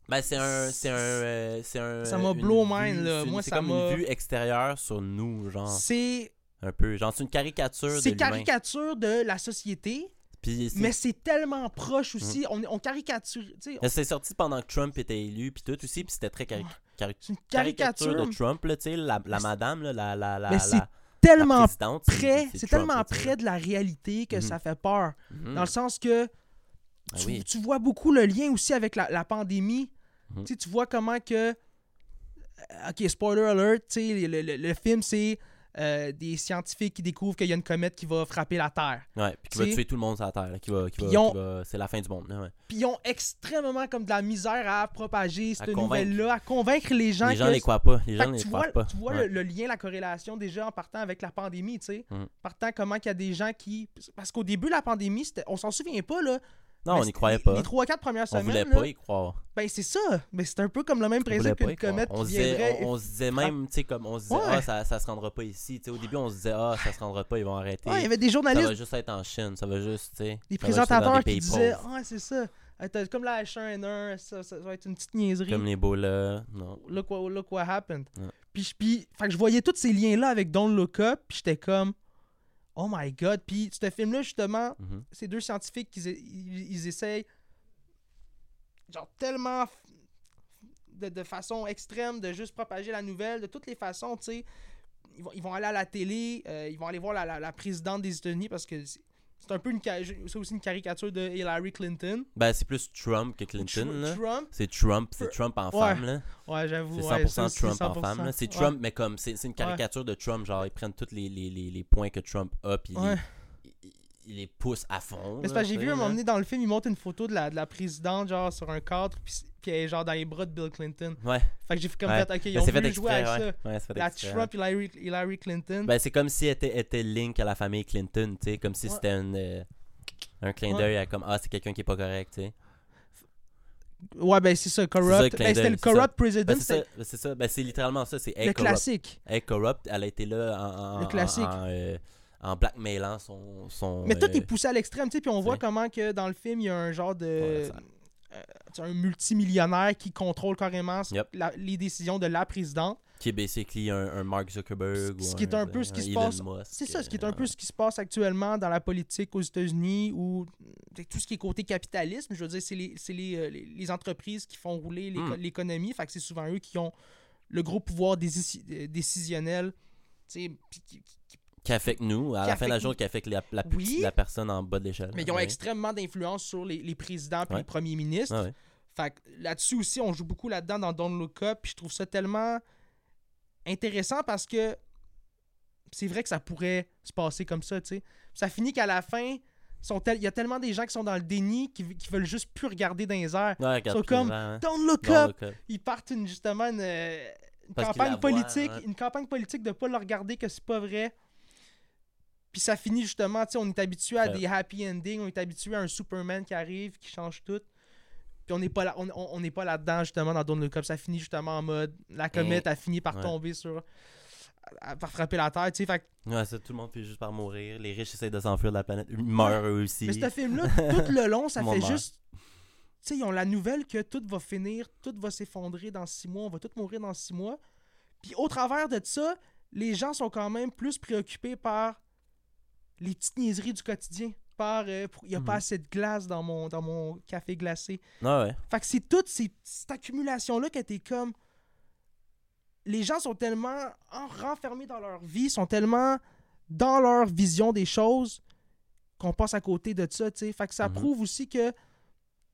Ben, c'est un. C'est un. euh, c'est un. Ça m'a blow mind, là. c'est une- Moi, c'est ça comme m'a- une vue extérieure sur nous, genre. c'est Un peu. Genre, c'est une caricature de c'est caricature de la société, Puis mais c'est tellement proche aussi. On, on caricature, tu Mais C'est sorti pendant que Trump était élu, puis tout aussi, puis c'était très cari- cari- c'est une caricature caricature, de Trump, là, la, la madame, là, la, la, la, Mais la- c'est tellement près, c'est tellement près de la réalité que Mhm. ça fait peur. Mhm. Dans le sens que Ah tu, oui. tu vois beaucoup le lien aussi avec la, la pandémie. Mhm. Tu vois comment que. euh, Ok, spoiler alert, le, le- le film, c'est euh, des scientifiques qui découvrent qu'il y a une comète qui va frapper la Terre. Ouais, puis qui va tuer tout le monde sur la Terre, là, qui va, qui va, ont- c'est la fin du monde, là, ouais. Puis ils ont extrêmement comme de la misère à propager cette nouvelle-là, à convaincre les gens Les gens que les croient pas, les gens les tu croient vois, pas. tu vois Ouais. le, le lien, la corrélation déjà en partant avec la pandémie, tu sais. Mhm. Partant comment qu'il y a des gens qui... Parce qu'au début, la pandémie, on s'en souvient pas, là. Non, on n'y croyait les- pas. Les 3-4 premières On semaines, voulait là, pas y croire. ben c'est ça. Mais c'est un peu comme le même principe qu'une comète On, qui se disait, viendrait... on, on se disait même, tu sais, comme on se disait, Ouais. ah, ça, ça se rendra pas ici. Tu sais, au début, on se disait, ah, ça se rendra pas, ils vont arrêter. Ouais, il y avait des ça journalistes, va juste être en Chine, ça va juste, tu sais. ça dans présentateurs qui disaient. Ah, c'est ça. Comme la H1N1, ça, ça va être une petite niaiserie. Comme l'Ebola, non. Look, what, look what happened. Ouais. Puis, je- puis, fait que je voyais tous ces liens-là avec Don't Look Up, puis j'étais comme Oh my god. Puis, ce film-là, justement, Mhm. ces deux scientifiques, ils, ils, ils essayent, genre, tellement de façon extrême de juste propager la nouvelle, de toutes les façons, tu sais. Ils vont, ils vont aller à la télé, euh, ils vont aller voir la, la- la présidente des États-Unis parce que c'est un peu une, c'est aussi une caricature de Hillary Clinton. Ben, c'est plus Trump que Clinton, Tr- là. Trump? C'est Trump, c'est Trump en Ouais. femme, là. Ouais, j'avoue. C'est ouais, 100% ça, c'est Trump en 100%. femme. C'est Ouais. Trump, mais comme, c'est c'est une caricature de Trump, genre, ils prennent tous les, les, les, les points que Trump a, puis Ils, ils- ils les poussent à fond. Mais c'est là, parce que j'ai vu un moment donné dans le film, il montre une photo de la, de la présidente, genre sur un cadre, puis, puis elle est genre dans les bras de Bill Clinton. Ouais. Fait que j'ai fait comme Ouais. fait, ok, ils Ben, ont c'est fait voulu jouer avec ouais. ça. Ouais, fait La exprès. Trump, Hillary, Hillary Clinton. Ben, c'est comme si elle était, était link à la famille Clinton, tu sais, comme si c'était une, euh, un clin Ouais. d'œil à comme, ah, c'est quelqu'un qui est pas correct, tu sais. ouais, ben c'est ça, corrupt. Ben, c'était le corrupt president, Ben, c'est c'est ça, ben, c'est ça, ben, c'est littéralement ça, c'est le corrupt. classique. Hey, corrupt, elle a été là en, en, Le classique. en, en, euh, en blackmailant son, son Mais tout euh, est poussé à l'extrême, tu sais, puis on voit comment que dans le film, il y a un genre de... Ouais, euh, un multimillionnaire qui contrôle carrément Yep. la- les décisions de la présidente. qui est basically un, un Mark Zuckerberg Ce ou qui est un peu ce qui se passe- C'est ça, ce qui est euh, un peu ce qui se passe actuellement dans la politique aux États-Unis ou t'sais, tout ce qui est côté capitalisme. Je veux dire, c'est les, les, euh, les, les entreprises qui font rouler Hmm. l'économie. Fait que c'est souvent eux qui ont le gros pouvoir décisionnel. qui- Qui affecte nous, à la fin de la journée, qui affecte la, la, Oui. la personne en bas de l'échelle. Mais ils ont extrêmement d'influence sur les, les présidents et Ouais. les premiers ministres. Ah ouais. Fait là-dessus aussi, on joue beaucoup là-dedans dans Don't Look Up. Puis je trouve ça tellement intéressant parce que c'est vrai que ça pourrait se passer comme ça, tu sais. Ça finit qu'à la fin, il y a tellement des gens qui sont dans le déni qui, qui veulent juste plus regarder dans les airs. Ouais, regarde, sont puis comme, hein. Don't Look Don't Up! look up. Ils partent une- justement une, euh, une campagne politique, hein. une campagne politique de pas le regarder que c'est pas vrai. Ça finit justement, tu sais, on est habitué à Ouais. des happy endings, on est habitué à un Superman qui arrive, qui change tout. Puis on n'est pas là, on, on- on n'est pas là-dedans justement dans Don't Look Up. Ça finit justement en mode la comète a fini par Ouais. tomber sur, par frapper la terre, tu sais. Fait Ouais, ça, tout le monde finit juste par mourir. Les riches essayent de s'enfuir de la planète. Ils meurent eux aussi. Mais ce film-là, [LAUGHS] tout le long, ça fait meurt. juste. Tu sais, ils ont la nouvelle que tout va finir, tout va s'effondrer dans six mois, on va tous mourir dans six mois. Puis au travers de ça, les gens sont quand même plus préoccupés par les petites niaiseries du quotidien. Par euh, pour- il n'y a pas Mhm. assez de glace dans mon, dans mon café glacé. Ah ouais. Fait que c'est toute ces- cette accumulation-là que t'es comme. Les gens sont tellement en- renfermés dans leur vie, sont tellement dans leur vision des choses qu'on passe à côté de ça, tu sais. Fait que ça Mhm. prouve aussi que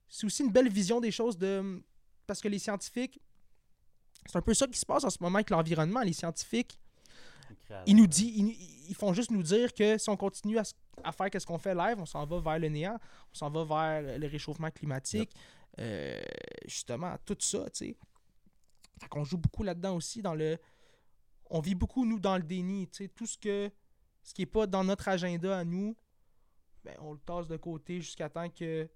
c'est aussi une belle vision des choses de. Parce que les scientifiques. C'est un peu ça qui se passe en ce moment avec l'environnement. Les scientifiques, ils nous disent, ils, ils font juste nous dire que si on continue à, faire qu'est-ce qu'on fait live, on s'en va vers le néant, on s'en va vers le réchauffement climatique, euh, justement, tout ça, tu sais. Fait qu'on joue beaucoup là-dedans aussi, dans le... On vit beaucoup, nous, dans le déni, tu sais. Tout ce que... Ce qui est pas dans notre agenda à nous, ben, on le tasse de côté jusqu'à temps que...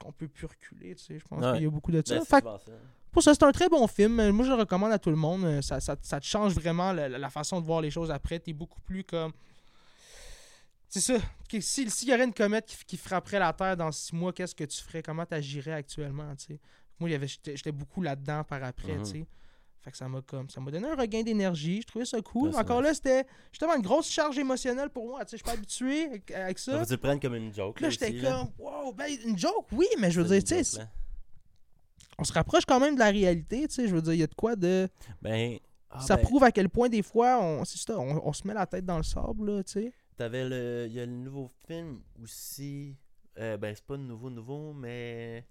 qu'on peut plus reculer, tu sais. Je pense Ouais. qu'il y a beaucoup de ça. Ben, c'est Fait ça. Pour ça, c'est un très bon film. Euh, Moi, je le recommande à tout le monde. Euh, Ça, ça, ça te change vraiment la, façon de voir les choses après. T'es beaucoup plus comme. C'est ça. Que si- S'il y aurait une comète qui, qui frapperait la Terre dans six mois, qu'est-ce que tu ferais? Comment t'agirais actuellement? tu sais? Moi, j'étais beaucoup là-dedans par après. Sais. Fait que ça m'a comme ça m'a donné un regain d'énergie. Je trouvais ça cool. Encore là, c'était justement une grosse charge émotionnelle pour moi. Tu sais, Je suis pas habitué avec, avec ça. Tu le prennes comme une joke. Là, là, j'étais comme, wow, ben, une joke, oui, mais je veux dire, tu sais. On se rapproche quand même de la réalité, tu sais. Je veux dire, il y a de quoi de. Ben. ah, ça ben, prouve à quel point des fois on, c'est ça, on, on se met la tête dans le sable, là, tu sais. T'avais le. Il y a le nouveau film aussi. Euh, ben, c'est pas nouveau, nouveau, mais.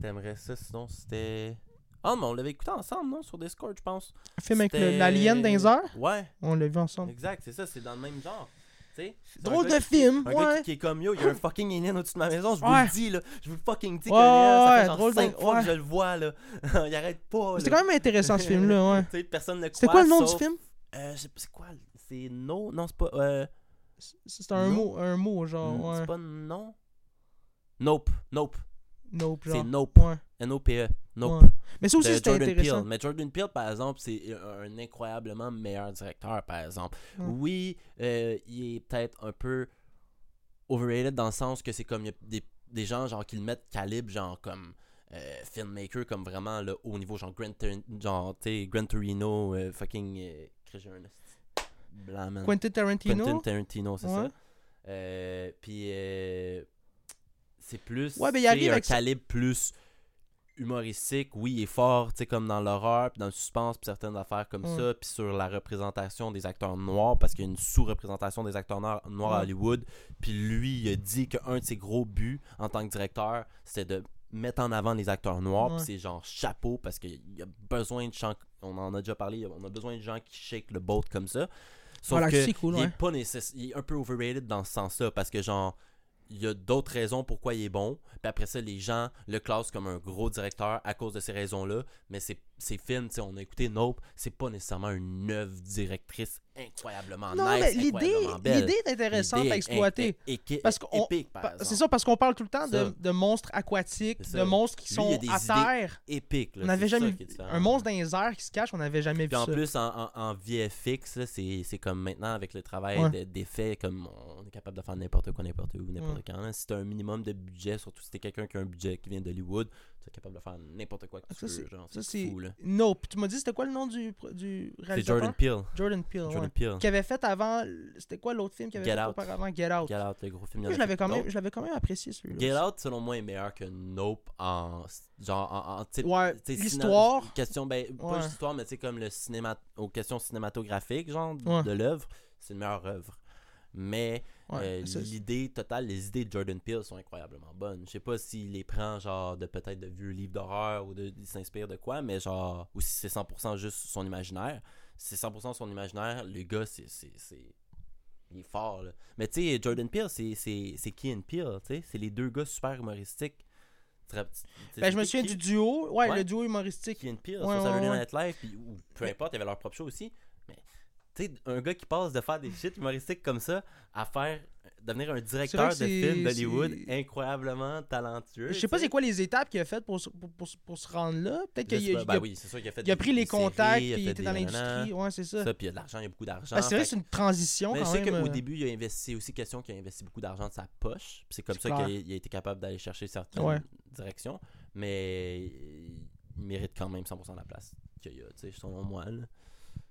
T'aimerais ça sinon c'était. Ah, mais on l'avait écouté ensemble, non Sur Discord, je pense. Un film avec l'alien airs, Ouais, on l'a vu ensemble. exact, c'est ça, c'est dans le même genre. C'est Drôle de qui- film, Un gars ouais. qui, qui est comme yo, il y a un fucking alien au-dessus de ma maison, je vous Ouais. le dis là, je vous fucking dis Ouais, que ça ouais, fait genre drôle de- 5 fois ouais. que je le vois là. [LAUGHS] il arrête pas. C'était là. quand même intéressant ce film-là, [LAUGHS] ouais. tu sais, personne ne croit. C'était quoi le nom sauf- du film? Euh, c'est quoi C'est No Non, c'est pas. Euh, C'est un mot, un mot, genre, hmm, ouais. C'est pas Non? Nope. Nope. Nope, genre. C'est Nope. Ouais. N-O-P-E. Nope. ouais. Mais ça aussi, de c'était Jordan intéressant. Peele. Mais Jordan Peele, par exemple, c'est un incroyablement meilleur directeur, par exemple. Ouais. Oui, euh, il est peut-être un peu overrated dans le sens que c'est comme il y a des, des gens genre qui le mettent calibre, genre comme euh, filmmaker, comme vraiment là, au niveau genre Gran, Tur- genre, tu sais, Gran Torino, euh, fucking. Euh, blanc. Quentin Tarantino? Quentin Tarantino, c'est Ouais. ça. Puis c'est plus Ouais, ben, il arrive un avec calibre plus humoristique. Oui, il est fort, tu sais, comme dans l'horreur, puis dans le suspense, puis certaines affaires comme Ouais. ça, puis sur la représentation des acteurs noirs, parce qu'il y a une sous-représentation des acteurs noirs, noirs à. Hollywood. Puis lui, il a dit qu'un de ses gros buts en tant que directeur, c'était de mettre en avant les acteurs noirs, Ouais. puis c'est genre chapeau, parce qu'il y a besoin de gens, on en a déjà parlé, on a besoin de gens qui shake le boat comme ça. Sauf Voilà, que c'est cool, il, ouais. est pas nécess- il est un peu overrated dans ce sens-là parce que genre y a d'autres raisons pourquoi il est bon. Puis après ça, les gens le classent comme un gros directeur à cause de ces raisons-là. Mais ces, ces films, tu on a écouté Nope, c'est pas nécessairement une œuvre directrice incroyablement Non, nice, l'idée, incroyablement belle. l'idée est intéressante à exploiter. Parce épique, par Pa- C'est ça, parce qu'on parle tout le temps de, monstres aquatiques, de monstres qui Lui, sont à terre. On n'avait jamais. Un monstre dans les airs qui se cache, on n'avait jamais Puis vu en ça. plus, en, en, en VFX, c'est comme maintenant avec le travail Ouais. de- d'effets, comme on est capable de faire n'importe quoi, n'importe où, n'importe Ouais. quand. là. Si t'as un minimum de budget, surtout si t'es quelqu'un qui a un budget qui vient d'Hollywood, T'es capable de faire n'importe quoi que Ah, tu ça, veux. Genre, ça, c'est c'est- fou, là. Nope. Tu m'as dit, c'était quoi le nom du, du C'est réalisateur? Jordan Peele. Jordan Peele. Jordan ouais. Peele. Qui avait fait avant. C'était quoi l'autre film qu'il avait Get fait Out. auparavant? Get Out. Get Out, le gros film. Moi, je l'avais quand même, je l'avais quand même apprécié celui-là. Get aussi. Out, selon moi, est meilleur que Nope en. Genre, en. en type- Ouais, l'histoire. Question, ben, pas Ouais. juste l'histoire, mais tu sais, comme le cinéma. Aux questions cinématographiques, genre, de l'œuvre, c'est une meilleure œuvre. Mais Ouais, euh, l'idée totale, les idées de Jordan Peele sont incroyablement bonnes. Je sais pas s'il les prend, genre, de peut-être de vieux livres d'horreur ou de, il s'inspire de quoi, mais genre, ou si c'est 100% juste son imaginaire. Si c'est 100% son imaginaire, le gars, c'est. c'est- c'est- Il est fort, là. Mais tu sais, Jordan Peele, c'est c'est- c'est Key and Peele, tu sais. C'est les deux gars super humoristiques. Ben, je me souviens qui- du duo. Ouais, Ouais. le duo humoristique. Key and Peele Ouais, sur ouais, Saturday. Night Live, puis, ou peu importe, il y avait leur propre show aussi. Mais tu sais, un gars qui passe de faire des shit humoristiques comme ça à faire devenir un directeur de film d'Hollywood incroyablement talentueux. Je sais pas c'est quoi les étapes qu'il a faites pour, se- pour, pour, se- pour se rendre là. Peut-être qu'il a, ben a- oui, a fait il a pris les séries, contacts il puis était dans l'industrie. Ouais, c'est ça. Ça, puis il y a de l'argent, il y a beaucoup d'argent. Ben, c'est vrai c'est une transition Mais je sais qu'au euh, début, il a investi, c'est aussi question qu'il a investi beaucoup d'argent de sa poche. C'est comme ça qu'il a, été capable d'aller chercher certaines Ouais. directions. Mais il mérite quand même 100% de la place qu'il y a, tu sais, selon moi. là.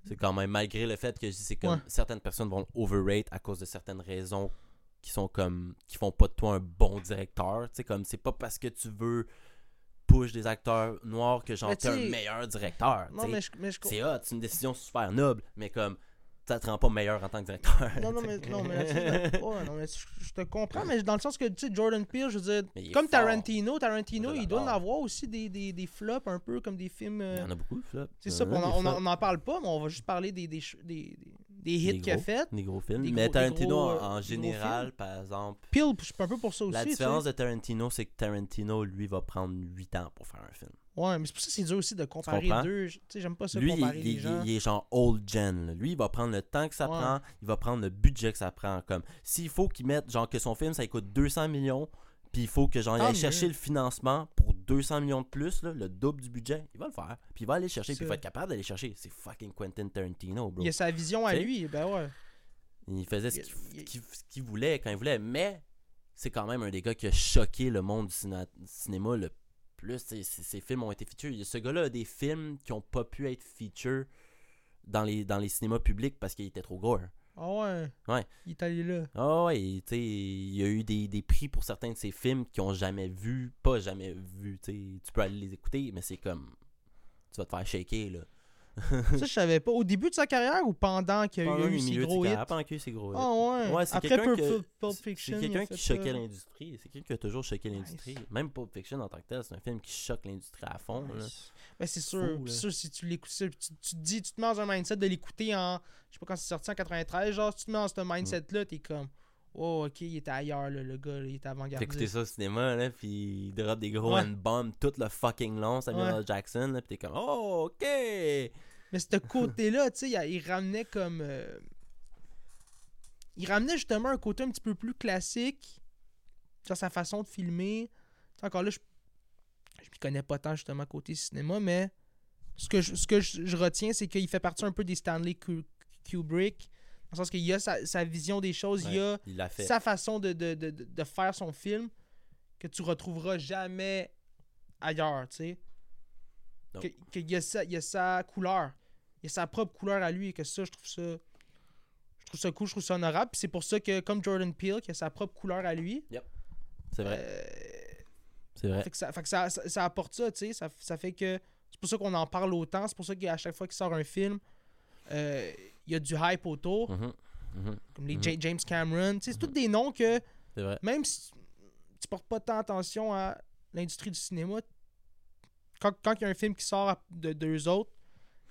C'est quand même, malgré le fait que je dis, c'est comme Ouais. certaines personnes vont overrate à cause de certaines raisons qui sont comme, qui font pas de toi un bon directeur. Tu sais, comme, c'est pas parce que tu veux push des acteurs noirs que t'es un meilleur directeur. Non, sais. mais je, mais je C'est hot, c'est une décision super noble, mais comme, ça te rend pas meilleur en tant que directeur. Non, non, mais, non, mais je- ouais, non, mais je, je te comprends, mais dans le sens que, tu sais, Jordan Peele, je veux dire, comme. Tarantino, Tarantino, il doit en avoir aussi des, des, des flops un peu comme des films. euh, Il y en a beaucoup, flop. c'est Il y ça, a on, des en- on, en- flops, on en parle pas, mais on va juste parler des, des, des, des, hits qu'il a fait. Des gros films. Mais Tarantino, gros, en- euh, en général, par exemple, Peele, je suis un peu pour ça aussi. la différence de Tarantino, c'est que Tarantino, lui, va prendre 8 ans pour faire un film. Ouais, mais c'est pour ça que c'est dur aussi de comparer deux. Tu sais, j'aime pas ça lui, il, comparer il- les il- gens. il est genre old gen. là. Lui, il va prendre le temps que ça Ouais. prend, il va prendre le budget que ça prend. Comme s'il faut qu'il mette, genre, que son film, ça coûte 200 millions, puis il faut que genre, il aille chercher le financement pour 200 millions de plus, là, le double du budget, il va le faire. Puis il va aller chercher, puis il va être capable d'aller chercher. C'est fucking Quentin Tarantino, bro. Il a sa vision à lui, ben ouais. Il faisait ce Il- qu'il voulait quand il voulait, mais c'est quand même un des gars qui a choqué le monde du ciné- cinéma le plus. Ses, ses films ont été feature. Ce gars-là a des films qui ont pas pu être feature dans les, dans les cinémas publics parce qu'il était trop gore. Ah ouais? Ouais. Il est allé là. Ah ouais, tu sais, il y a eu des, des prix pour certains de ses films qui ont jamais vu, pas jamais vu. Tu peux aller les écouter, mais c'est comme. Tu vas te faire shaker, là. [LAUGHS] ça, je savais pas. Au début de sa carrière ou pendant qu'il y a Pendant eu ses gros hits? pendant qu'il y a eu ses gros hits. Ah ouais. Ouais, c'est Après quelqu'un Pulp, que- C'est- quelqu'un qui choquait l'industrie. C'est quelqu'un qui a toujours choqué Nice. l'industrie. Même Pulp Fiction en tant que tel, c'est un film qui choque l'industrie à fond. là. Ben, c'est sûr. Fou, sûr, si tu l'écoutes, tu, tu te dis, tu te mets dans un mindset de l'écouter en. Je sais pas quand c'est sorti en 93, genre, si tu te mets dans ce mindset-là, t'es comme. Oh, ok, il était ailleurs, là, le gars, là, il était avant-gardiste. ça au cinéma, là, puis il drop des gros Ouais. N-bombs tout le fucking long, Samuel Ouais. L. Jackson, là, puis t'es comme, oh, ok! Mais ce côté-là, tu sais, il, ramenait comme. euh, il ramenait justement un côté un petit peu plus classique sur sa façon de filmer. Tu sais, encore là, je je m'y connais pas tant justement côté cinéma, mais ce que je, ce que je, je retiens, c'est qu'il fait partie un peu des Stanley Ku- Kubrick. Le sens qu'il y a sa, sa vision des choses, il y a il sa façon de, de, de, faire son film que tu retrouveras jamais ailleurs, tu sais. Que- Qu'il y, a sa- il y a sa couleur. Il y a sa propre couleur à lui et que ça, je trouve ça. Je trouve ça cool, je trouve ça honorable. Puis c'est pour ça que, comme Jordan Peele, qui a sa propre couleur à lui, C'est vrai, euh, c'est vrai. fait que ça, fait que ça, ça- ça apporte ça, tu sais. Ça, ça fait que. C'est pour ça qu'on en parle autant. C'est pour ça qu'à chaque fois qu'il sort un film, euh, il y a du hype autour. Mhm, mhm, Comme les Mhm. Ja- James Cameron. C'est tous des noms que. Vrai. même si tu portes pas tant attention à l'industrie du cinéma, quand, quand il y a un film qui sort de deux autres,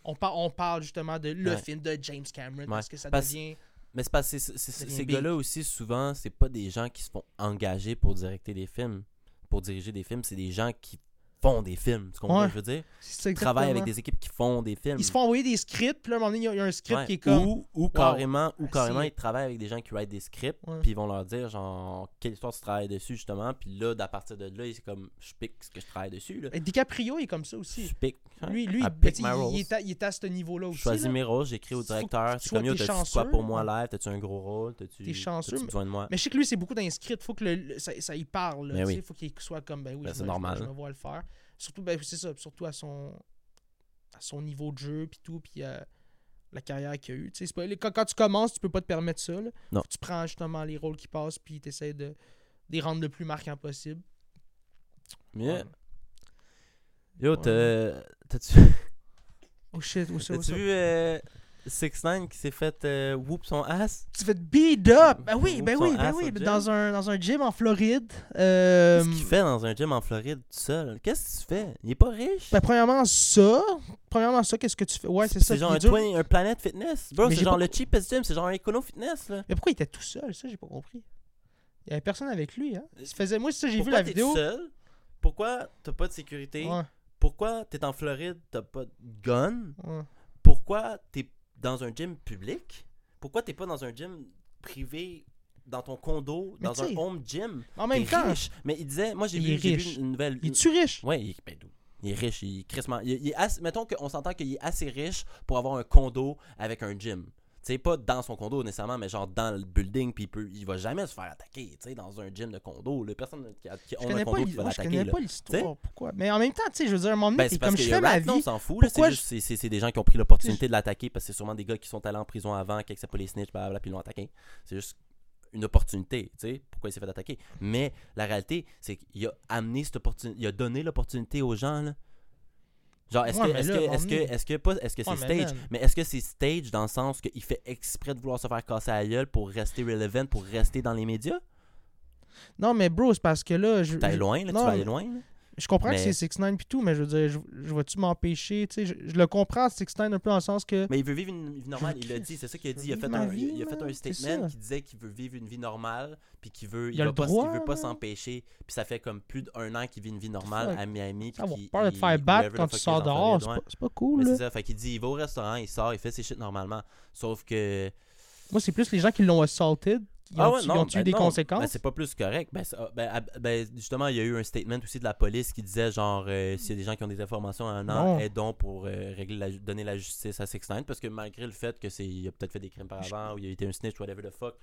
on, par- on parle justement de le Ouais. film de James Cameron parce que ça Parce- devient. Mais c'est parce que ces gars-là aussi, souvent, c'est pas des gens qui se font engager pour directer des films, pour diriger des films, c'est des gens qui font des films. Tu comprends Ouais. ce que je veux dire? Ils travaillent avec des équipes qui font des films. Ils se font envoyer des scripts, puis là, à un moment donné, il y a- il un script Ouais. qui est comme. Ou, ou carrément, ou carrément ils travaillent avec des gens qui write des scripts, puis ils vont leur dire, genre, quelle histoire tu travailles dessus, justement. Puis là, à partir de là, c'est comme, je pique ce que je travaille dessus. Là. Et DiCaprio il est comme ça aussi. Je pique. hein. Lui, lui ben, il, il est à, il est à ce niveau-là Je aussi. choisis là. mes rôles, j'écris au directeur. tu C'est comme, yo, t'as-tu quoi pour moi live? T'as-tu un gros rôle? T'as-tu besoin de moi? Mais je sais que lui, c'est beaucoup d'inscrits. Faut que ça, ça y parle. Ben sais, faut qu'il soit comme, ben oui, Ben, je c'est normal. Je, me vois le faire. Surtout, ben, c'est ça, surtout à son, à son niveau de jeu, puis tout, puis euh, la carrière qu'il a eue. Quand, quand tu commences, tu peux pas te permettre ça. là. Non. Tu prends justement les rôles qui passent, puis tu essaies de, de les rendre le plus marquant possible. Ouais. Yo, Ouais. t'as-tu Oh shit, où ça, où ça? vu euh, 6 9 qui s'est fait euh, whoop son ass? Tu fais beat up! Ben oui, Ou ben oui, ben oui. Dans un, dans un gym en Floride. Euh, Qu'est-ce qu'il fait dans un gym en Floride tout seul? Qu'est-ce que tu fais? Il est pas riche? Ben, premièrement, ça. Premièrement, ça, qu'est-ce que tu fais? Ouais, c'est ça. c'est genre un, est dur. 20 un Planet Fitness. Bro, c'est genre pas- le cheapest gym, c'est genre un Econo Fitness là. Mais pourquoi il était tout seul? Ça, j'ai pas compris. Il y avait personne avec lui, hein? Il se faisait... Moi, c'est ça, j'ai vu Pourquoi la vidéo. seul? Pourquoi t'as pas de sécurité? Ouais, Pourquoi t'es en Floride, t'as pas de gun? ouais. Pourquoi t'es dans un gym public? Pourquoi t'es pas dans un gym privé, dans ton condo, Mais dans un home gym? En même temps, riche. Mais il disait, moi j'ai vu, une nouvelle. il est-tu riche? Ouais, il est, ben, il est riche, il est crissement- il est- il est assez- mettons qu'on s'entend qu'il est assez riche pour avoir un condo avec un gym. Tu sais, pas dans son condo nécessairement, mais genre dans le building, puis il, peut, il va jamais se faire attaquer, tu sais, dans un gym de condo. Là. Personne qui a, qui a un condo qui va moi, je l'attaquer. connais là. pas l'histoire. Pourquoi? Mais en même temps, tu sais, je veux dire, à un moment donné, Ben, comme je fais ma vie. on s'en fout. c'est des gens qui ont pris l'opportunité de l'attaquer parce que c'est sûrement des gars qui sont allés en prison avant, qui acceptent pas les snitch, blablabla, puis ils l'ont attaqué. C'est juste une opportunité, tu sais, pourquoi il s'est fait attaquer. Mais la réalité, c'est qu'il a amené cette opportunité, il a donné l'opportunité aux gens, là. Genre, est-ce Ouais, que, est-ce que, à est-ce que, est-ce que, pas, est-ce que c'est Ouais, stage, mais est-ce que c'est stage dans le sens qu'il fait exprès de vouloir se faire casser la gueule pour rester relevant, pour rester dans les médias? Non, mais bro, c'est parce que là, je, T'es loin, là, non, tu vas aller loin, là. Je comprends Mais- que c'est 6 9 puis tout, mais je veux dire, je, je vais-tu m'empêcher, je, je le comprends, 6 9 un peu dans le sens que. Mais il veut vivre une vie normale, il l'a dit, c'est ça qu'il a dit. Il a fait un, vie, il a fait un statement qui disait qu'il veut vivre une vie normale, puis qu'il veut, il, Il a le pas, droit, il veut pas s'empêcher. Puis ça fait comme plus d'un an qu'il vit une vie normale à Miami. puis peur de te faire battre quand tu sors dehors, c'est pas, cool, c'est ça, fait qu'il dit il va au restaurant, il sort, il fait ses shit normalement. Sauf que. Moi, c'est plus les gens qui l'ont assaulted. Ils ah ont, ouais, non, ont eu ben des non, conséquences? ben c'est pas plus correct. Ben, ben, ben, justement, il y a eu un statement aussi de la police qui disait genre euh, s'il y a des gens qui ont des informations à un an, Non. aidons pour euh, régler la, donner la justice à 6 9 parce que malgré le fait que c'est il a peut-être fait des crimes par avant ou il a été un snitch whatever the fuck.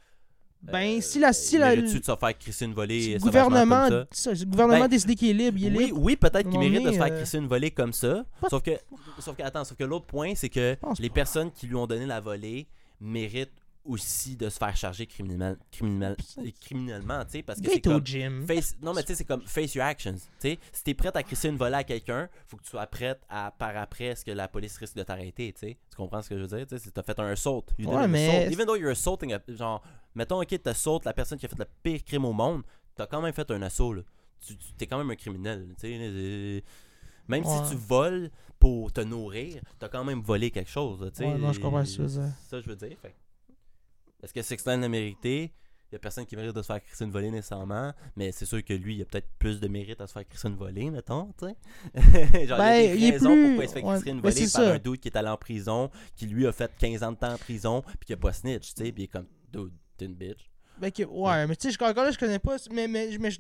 ben, euh, si la. Si la de se faire crisser une volée le sauvagement gouvernement, comme ça? ça, si le gouvernement Ben, décide qu'il est libre, il est oui, libre. oui, peut-être qu'il moment mérite de se donné, faire euh, crisser une volée comme ça. Pas- Sauf que, sauf que, attends, sauf que l'autre point, c'est que pense les pas. personnes qui lui ont donné la volée méritent aussi de se faire charger criminellement, criminellement, criminellement tu sais, parce que c'est comme gym. face, non mais tu sais c'est comme face your actions, tu sais, si t'es prête à crisser une volée à quelqu'un, faut que tu sois prête à par après ce que la police risque de t'arrêter, tu sais, tu comprends ce que je veux dire, tu sais, t'as fait un assault, you Ouais, mais- assault. even though you're assaulting, a- genre, mettons ok t'assaultes la personne qui a fait le pire crime au monde, t'as quand même fait un assaut là, tu, tu- t'es quand même un criminel, tu sais, même Ouais. si tu voles pour te nourrir, t'as quand même volé quelque chose, tu sais. Ouais, non, je comprends ce que tu veux dire. Ça, je veux dire. Fait. Est-ce que Sexton l'a mérité Il y a personne qui mérite de se faire crisser une volée nécessairement, mais c'est sûr que lui, il a peut-être plus de mérite à se faire crisser une volée, mettons, tu sais. [LAUGHS] Genre, Ben, il y a il des raisons plus- pourquoi il se fait crisser une mais volée par ça. un dude qui est allé en prison, qui lui a fait 15 ans de temps en prison, puis qui a pas snitch, tu sais, puis il est comme, dude, t'es une bitch. Ben, que- ouais, mais tu sais, je- encore là, je connais pas. Mais, mais, mais je-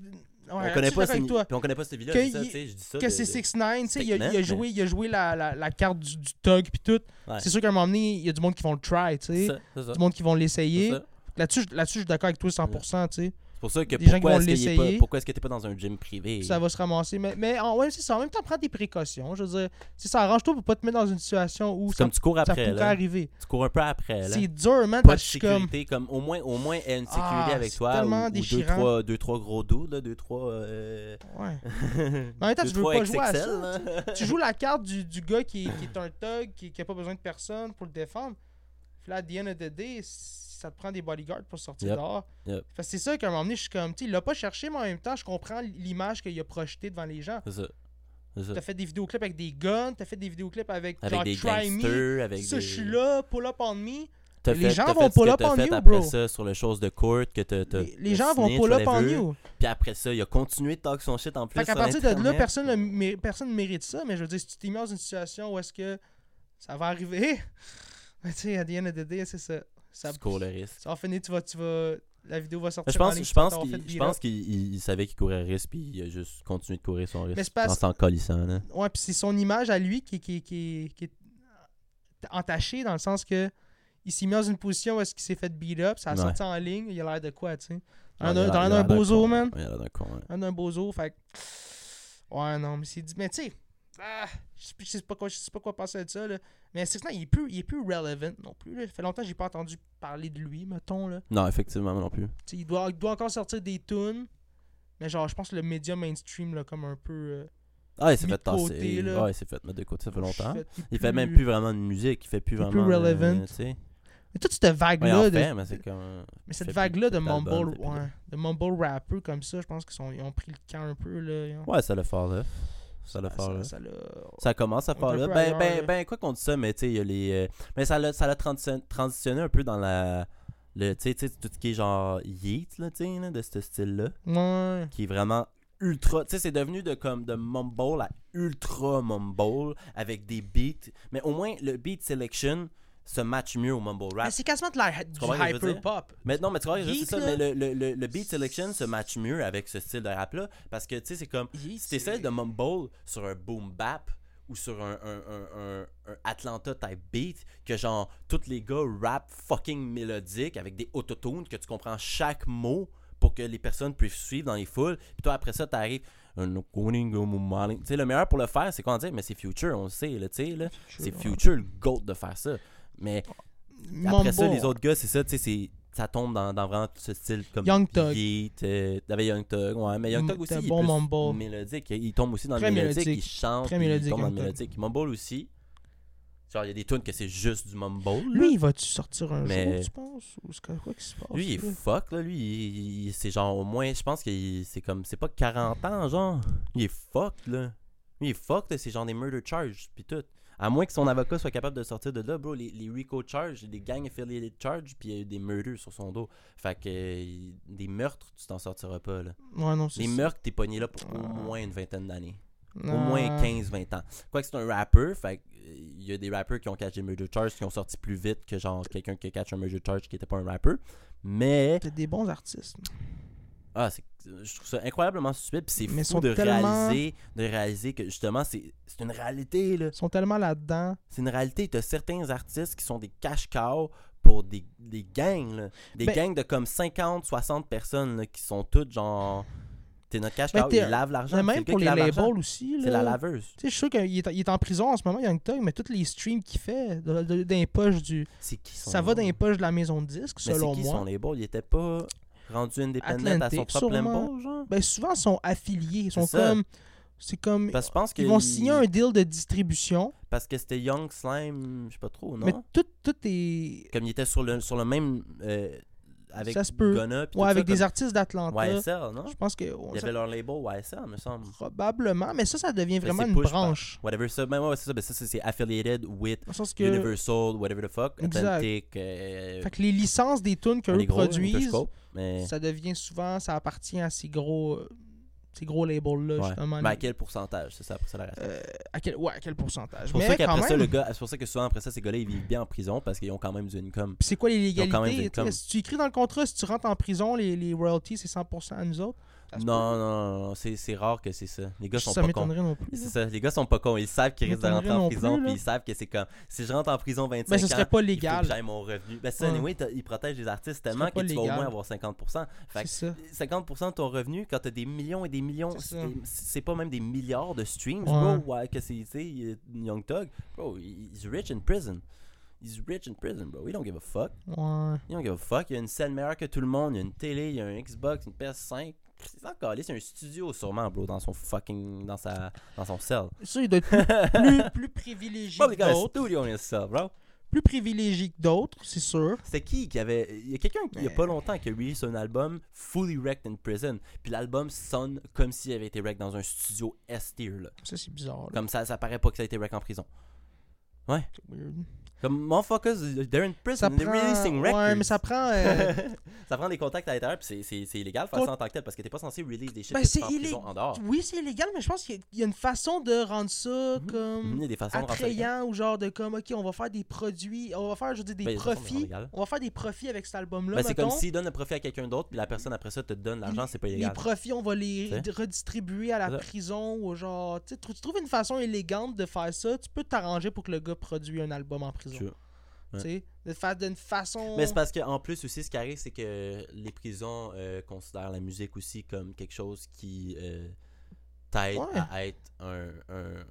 on connaît pas ces, toi. puis on connaît pas cette vie-là, Que ça, je dis ça. que c'est de- 6 9 tu sais, il, a- joué, il a joué la, la, la carte du, du thug puis tout. Ouais. C'est sûr qu'à un moment donné, il y a du monde qui vont le try, tu sais. Du monde qui vont l'essayer. ça. Là-dessus, je- là-dessus, je suis d'accord avec toi 100%, tu sais. C'est pour ça que Des pourquoi est-ce qu'il est l'essayer. pas, pourquoi est-ce que t'es pas dans un gym privé? Ça va se ramasser. Mais, mais en, ouais, c'est ça. En même temps, prends des précautions. Je veux dire, si ça arrange-toi pour pas te mettre dans une situation où ça, comme tu cours ça après, pourrait là. arriver. Tu cours un peu après. C'est dur, man, pas de suis comme. sécurité, comme... au moins, au moins une sécurité Ah, avec toi. ou, ou deux, trois, deux, trois gros dos, là, deux, trois. Euh... Ouais. [LAUGHS] En même temps, deux, tu veux pas jouer à ça. tu joues la carte du, du gars qui, est- qui est [LAUGHS] un thug, qui, qui a pas besoin de personne pour le défendre. Puis là, à the end of the day, si ça te prend des bodyguards pour sortir Yep. dehors. Yep. C'est ça qu'à un moment donné, je suis comme, tu il l'a pas cherché, mais en même temps, je comprends l'image qu'il a projetée devant les gens. C'est ça. T'as fait des vidéoclips avec des guns, t'as fait des vidéoclips avec, Avec genre des Try Me. avec Ça, des... je suis là, pull up on me. Les fait- gens vont pull up on fait you, après bro. ça sur le chose de court que Les, les gens vont pull up on you. Puis après ça, il a continué de talk son shit en plus Fait qu'à partir de là, personne ne personne mérite ça, mais je veux dire, si tu t'es mis dans une situation où est-ce que ça va arriver, [LAUGHS] tu sais, à the end of the day, c'est ça. Ça, Tu cours le risque. ça va finir, tu vas, tu vas, la vidéo va sortir. Je en pense, je pense qu'il il- il savait qu'il courait risque, puis il a juste continué de courir son risque en s'en colissant. Là. Ouais, puis c'est son image à lui qui, qui, qui, qui est entachée dans le sens que il s'est mis dans une position où est-ce qu'il s'est fait beat up, ça a Ouais. sorti en ligne, il a l'air de quoi, tu sais? Dans un- bozo, con. man. Il a l'air d'un con, ouais. Un d'un bozo, fait Ouais, non, mais c'est dit. Mais tu sais, ah, je sais- pas quoi, je sais pas quoi penser de ça, là. Mais c'est il est plus, il est plus relevant non plus, là. Ça fait longtemps que j'ai pas entendu parler de lui, mettons, là. Non, effectivement, non plus. Il doit, il doit encore sortir des tunes. Mais genre, je pense que le média mainstream, là, comme un peu. euh, Ah, il s'est fait de côté, tasser. là. Ouais, il s'est fait mettre de côté, ça fait longtemps. fait- Il fait même plus vraiment de musique, il fait plus il plus vraiment. euh, relevant. sais. Mais toute cette vague-là. de... fait, mais c'est comme. Mais cette vague-là plus de mumble, plus de- ouais, de mumble rapper comme ça, je pense qu'ils ont pris le camp un peu, là. Ont- Ouais, ça l'a fort là. Ça l'a fort là. ça commence à faire là. Ben, ailleurs, ben, ben, quoi qu'on dise ça, mais tu sais, il y a les. euh, Mais ça l'a ça transitionné un peu dans la. Le, tu sais, tu sais, tout ce qui est genre Yeet, là, tu sais, de ce style-là. Ouais. Qui est vraiment ultra. Tu sais, c'est devenu de comme de mumble à ultra mumble avec des beats. Mais au moins, le beat selection se match mieux au mumble rap. c'est quasiment de la, du hyper pop. Mais non, mais tu vois, Yeet, c'est ça, là. mais le, le, le, le beat selection se match mieux avec ce style de rap-là. Parce que, tu sais, c'est comme. Yeet, Si t'essaies de mumble sur un boom bap ou sur un, un, un, un, Atlanta type beat, que genre tous les gars rap fucking mélodique avec des autotunes, que tu comprends chaque mot pour que les personnes puissent suivre dans les foules. Puis toi, après ça, t'arrives. Tu sais, le meilleur pour le faire, c'est quoi dire, mais c'est Future, on le sait, là, tu sais, là. C'est. Future le GOAT de faire ça. Mais après ça, les autres gars, c'est ça, tu sais, c'est- ça tombe dans, dans vraiment ce style comme Young Thug. Euh, t'avais Young Thug, ouais, mais Young Mm, Thug aussi, il est bon mélodique, il tombe aussi dans Très le mélodique, il chante, Très il tombe dans le mélodique, mumble aussi. Genre, il y a des tunes que c'est juste du mumble. Lui, il va-tu sortir un Mais- jour, tu penses? Ou c'est quoi qui se passe Lui, il est fuck, là. Lui, il- il- c'est genre au moins, je pense que c'est comme, c'est pas 40 ans, genre. Il est fuck, là. Lui, il est fuck, là. C'est genre des murder charges, pis tout. À moins que son avocat soit capable de sortir de là, bro. Les, les RICO charges, des gang affiliated charges, puis il y a eu des murders sur son dos. Fait que euh, il- des meurtres, tu t'en sortiras pas, là. Ouais, non, c'est Les ça. meurtres, t'es pogné là pour au Ah. moins une vingtaine d'années. Au Non. moins 15-20 ans. Quoique c'est un rapper, fait que, euh, il y a des rappers qui ont catché des murder charges qui ont sorti plus vite que genre quelqu'un qui a catché un murder charge qui était pas un rapper. Mais C'est des bons artistes. Ah, c'est- je trouve ça incroyablement stupide. Puis c'est fou sont de tellement- réaliser, de réaliser que justement, c'est une réalité. là. Ils sont tellement là-dedans. C'est une réalité. Tu as certains artistes qui sont des cash-cows pour des, des gangs. là. Des Ben- gangs de comme 50, 60 personnes là, qui sont toutes genre. T'es notre cash-cow, Ben, t'es- il lave l'argent. Même pour les labels aussi. C'est la laveuse. Tu sais, je suis sûr qu'il est, est en prison en ce moment, Young Thug, mais tous les streams qu'il fait de- de- dans les poches du. C'est qui son Ça va dans les poches de la maison de disques, selon c'est qui moi. son label? Il était pas rendu indépendant à son propre label, genre Ben souvent, ils sont affiliés. Ils sont comme. C'est comme. Parce que je pense que Ils vont il- signer un deal de distribution, Parce que c'était Young Slime, je sais pas trop, non? Mais tout, tout est. Comme il était sur le, sur le même. euh, avec Ça se peut. Ça, avec des comme artistes d'Atlanta. YSL, non? Je pense que. Il y avait leur label YSL, me semble. Probablement, mais ça, ça devient vraiment une push par- branche. Whatever ça. Ben ouais, c'est ça. Ben ça, c'est affiliated with que. Universal, whatever the fuck. Atlantic. euh, Fait que les licences des tunes un qu'eux produisent, mais... ça devient souvent, ça appartient à ces gros, euh, ces gros labels-là, ouais. justement. Ben, à quel pourcentage? C'est ça, après ça la. Euh, à quel, ouais, à quel pourcentage? C'est pour Mais même, pour ça que souvent après ça, ces gars-là, ils vivent bien en prison parce qu'ils ont quand même du income. C'est quoi les ont quand même légalités? Si tu écris dans le contrat, si tu rentres en prison, les, les royalties, c'est 100% à nous autres? Non, non, non, c'est rare que c'est ça. Les gars sont Ça pas cons. non plus. C'est ça, les gars sont pas cons. Ils savent qu'ils risquent de rentrer en prison, puis ils savent que c'est comme si je rentre en prison 25 Ben, ce ans, serait pas il faut légal. que mon revenu. Ben, ça, anyway, ils protègent les artistes tellement que tu vas au légal. moins avoir 50%. Fait que C'est ça. 50% de ton revenu, quand t'as des millions et des millions, C'est pas même des milliards de streams, Ouais. bro. Que c'est, tu sais, Young Thug, bro, he's rich in prison. He's rich in prison, bro. We don't give a fuck. Ouais. Il don't give a fuck. Il y a une scène meilleure que tout le monde. Il y a une télé, il y a un Xbox, une PS5. C'est encore c'est un studio sûrement, bro, dans son fucking. dans sa. dans son cell. Ça, il doit être plus, [LAUGHS] plus, plus privilégié Probably que a d'autres. studio in his cell, bro. Plus privilégié que d'autres, c'est sûr. C'était qui qui avait. Il y a quelqu'un qui, il y a pas longtemps qui a release un album Fully Wrecked in Prison. Puis l'album sonne comme s'il avait été wrecked dans un studio S-tier, là. Ça, c'est bizarre. là. Comme ça, ça paraît pas que ça a été wrecked en prison. C'est weird. Comme, motherfuckers, they're in prison, they're releasing records. Ouais, mais ça prend... euh, [LAUGHS] ça prend des contacts à l'intérieur, puis c'est- illégal faire Con- ça en tant que tel, parce que t'es pas censé release des shit Ben, en prison en dehors. Oui, c'est illégal, mais je pense qu'il y a- une façon de rendre ça comme... Des façons de attrayant ou genre de comme ok on va faire des produits on va faire je veux dire des Ben, de profits. on va faire des profits avec cet album là Ben, c'est comme s'ils donnent le profit à quelqu'un d'autre, puis la personne après ça te donne l'argent, c'est pas les illégal. profits on va les redistribuer à la prison ou genre tu trouves une façon élégante de faire ça tu peux t'arranger pour que le gars produise un album en prison Sure. tu sais de faire d'une façon Mais c'est parce qu'en plus aussi, ce qui arrive, c'est que les prisons euh, considèrent la musique aussi comme quelque chose qui euh, Ouais. à être un, un-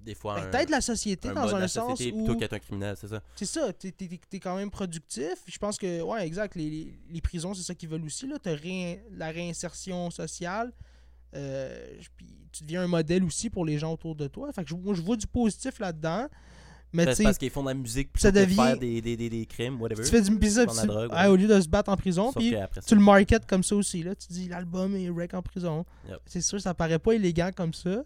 des fois Ben, t'aides la société un dans un sens où plutôt qu'être un criminel, c'est ça? c'est ça, t'es, t'es quand même productif. Je pense que, ouais, exact, les, les, les prisons, c'est ça qu'ils veulent aussi, là. Réin- la réinsertion sociale. Euh, puis tu deviens un modèle aussi pour les gens autour de toi. Fait que je, moi, je vois du positif là-dedans. Mais Ben, c'est parce qu'ils font de la musique ça plutôt que de faire des, des, des, des crimes, whatever. tu fais du ça, tu- drogue, ouais, au lieu de se battre en prison, puis tu ça, le market comme ça aussi. Là. Tu dis l'album est wreck en prison. Yep. C'est sûr, ça paraît pas élégant comme ça.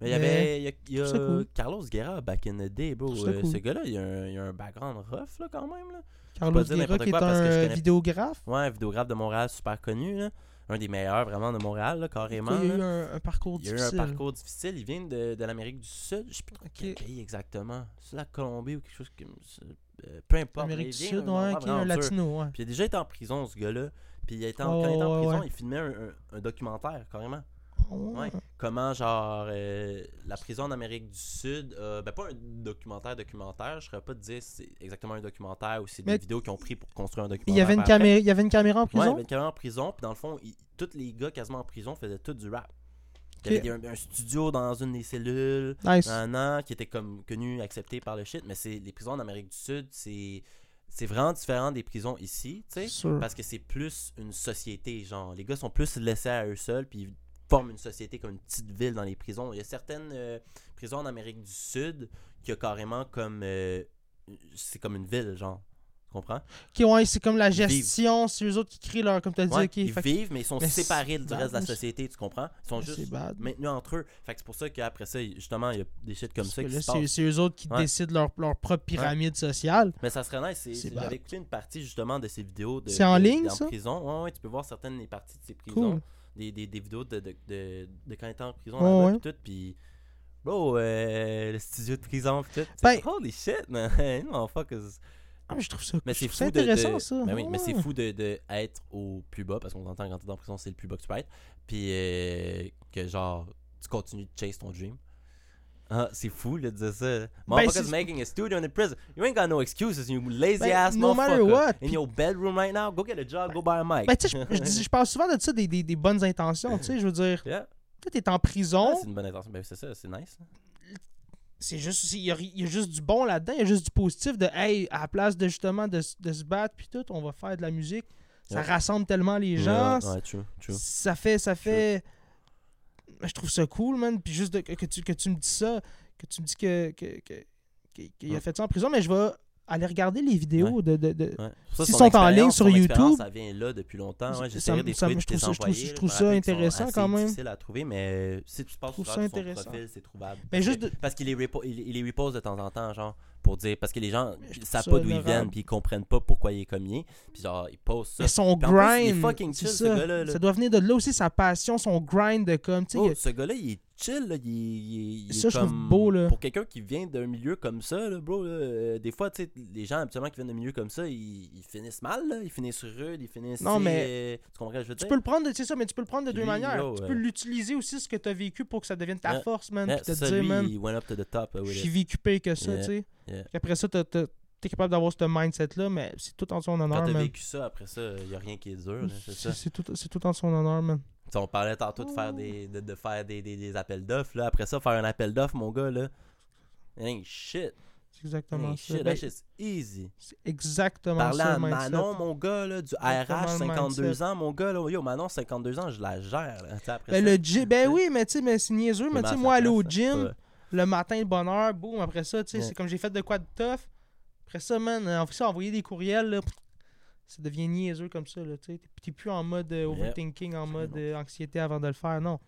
Mais il y avait il y a, il y a je trouve ça cool. Carlos Guerra back in the day, bro. Ça Euh, cool. Ce gars-là, il a un, un background rough là, quand même. Là. Carlos Guerra, qui est un vidéographe. Ouais, un vidéographe de Montréal super connu. Là. Un des meilleurs vraiment de Montréal, là, carrément. il y a eu un, un parcours Il y a eu difficile. un parcours difficile. Il vient de, de l'Amérique du Sud. Je sais plus trop Ok. quel pays exactement. C'est la Colombie ou quelque chose comme ça. Euh, peu importe. mais Amérique il du Sud, ouais, qui est un latino, ouais. Puis il a déjà été en prison, ce gars-là. Puis il a été en- Oh, quand il était en prison, ouais. il filmait un, un- un documentaire, carrément. Ouais. Comment, genre, euh, la prison en Amérique du Sud, euh, ben pas un documentaire documentaire, je serais pas de dire si c'est exactement un documentaire ou c'est des Mais- vidéos qu'ils ont pris pour construire un Il documentaire. y avait une caméra, il y avait une caméra en Ouais, il y prison? avait une caméra en prison, puis dans le fond, il- tous les gars quasiment en prison faisaient tout du rap. Il y avait un, un studio dans une des cellules, Nice. un an, qui était comme connu, accepté par le shit, mais c'est les prisons en Amérique du Sud, c'est c'est vraiment différent des prisons ici, tu sais. Parce que c'est plus une société, genre. Les gars sont plus laissés à eux seuls, puis forment une société comme une petite ville dans les prisons. Il y a certaines euh, prisons en Amérique du Sud qui a carrément comme. euh, c'est comme une ville, genre. Tu comprends? Ok, ouais, c'est comme la gestion, c'est eux autres qui créent leur, comme tu as dit, Ouais, ok. ils fait vivent, mais ils sont mais séparés du bad, reste de la société, tu comprends? Ils sont juste bad. maintenus entre eux. Fait que c'est pour ça qu'après ça, justement, il y a des shit comme Parce ça qui c'est eux autres qui Ouais. décident leur, leur propre pyramide sociale. Mais ça serait nice. J'avais écouté une partie justement de ces vidéos. de- C'est en de- ligne, en ça? prison. Ouais, ouais, tu peux voir certaines des parties de ces prisons. Cool. Des, des, des vidéos de, de, de, de quand il était en prison. Ouais. Puis tout. Puis, bro, euh, le studio de prison. Puis tout. Ben- Holy shit, man. [LAUGHS] no, fuck Ah, mais je trouve ça, Mais c'est fou de. intéressant, de- ça. Ben oui, mais c'est fou de, de être au plus bas parce qu'on entend quand t'es en prison, c'est le plus bas que tu peux être. Puis euh, que genre, tu continues de chase ton dream. Ah, c'est fou de dire ça. Motherfuckers c'est- making a studio in the prison. You ain't got no excuses, you lazy Ben, ass no matter what, In your bedroom right now, go get a job, go buy a mic. Ben, tu sais, je, [LAUGHS] parle souvent de ça, des, des, des bonnes intentions, tu sais, je veux dire, yeah. tu t'es en prison, Ah, c'est une bonne intention. Ben, c'est ça, c'est nice. c'est juste, il y, y a juste du bon là-dedans, il y a juste du positif de, hey, à la place de justement de, de se battre, puis tout, on va faire de la musique. Ça rassemble tellement les gens, Ouais, ouais, true, true. ça fait, ça fait, Ben, je trouve ça cool, man, puis juste de- que, que tu, que tu me dis ça, que tu me dis que, que, que- qu'il a Ouais. fait ça en prison, mais je vais aller regarder les vidéos de, de, de- Ouais. Ça, sont en ligne sur YouTube, ça vient là depuis longtemps. Ouais, ça ça je trouve ça- je trouve- je trouve ça intéressant quand même. difficile à trouver, mais si tu passes sur ça son profil, c'est trouvable. Mais Parce juste que- de- Parce qu'il les repose de temps en temps, genre, pour dire. Parce que les gens ils trouve savent ça pas d'où ils viennent, puis ils comprennent pas pourquoi il est comme il est. Puis genre, ils posent ça. Mais son Puis en plus, grind, fucking chill, ce ça. gars-là, là. Ça doit venir de là aussi, sa passion, son grind de comme, tu sais, Oh, ce gars-là, il est chill, là. Il, il il Ça, est je trouve comme- beau, là. Pour quelqu'un qui vient d'un milieu comme ça, là, bro, là, euh, des fois, tu sais, les gens habituellement qui viennent d'un milieu comme ça, ils, ils finissent mal, là. Ils finissent rudes, ils finissent. Non, tu mais euh, Tu comprends ce que je veux tu dire? peux le prendre, de- c'est ça, mais tu peux le prendre de deux manières. yo, tu euh, peux l'utiliser aussi, ce que tu as vécu, pour que ça devienne ta Yeah. force, man. Yeah, puis te dire, man, j'ai vécu pire que ça, Yeah. tu sais. Yeah. Après ça, t'as- t'as- t'es capable d'avoir ce mindset-là, mais c'est tout en son Quand honneur, t'as man. vécu ça, après ça, il n'y a rien qui est dur, là, c'est ça. C'est c'est tout, tout en son honneur, man. On parlait tantôt de faire des, de, de faire des, des, des appels d'offres, là. Après ça, faire un appel d'offres, mon gars, là. Ain't shit. C'est exactement Ain't ça. shit. Ben, easy. c'est exactement Parler ça, à. Manon, mon gars, là, du RH, le 52 mindset. ans, mon gars, là. Yo, Manon, 52 ans, je la gère, là. Après Ben, ça, le gym, ben [LAUGHS] oui, mais tu sais, mais c'est niaiseux, mais tu sais, moi, aller au place, gym. Le matin, heure, boum, après ça, tu sais, Ouais. c'est comme j'ai fait de quoi de tough. Après ça, man, en fait ça, envoyer des courriels, là, ça devient niaiseux comme ça, là, tu sais. T'es- plus en mode euh, overthinking, en mode euh, anxiété avant de le faire, non.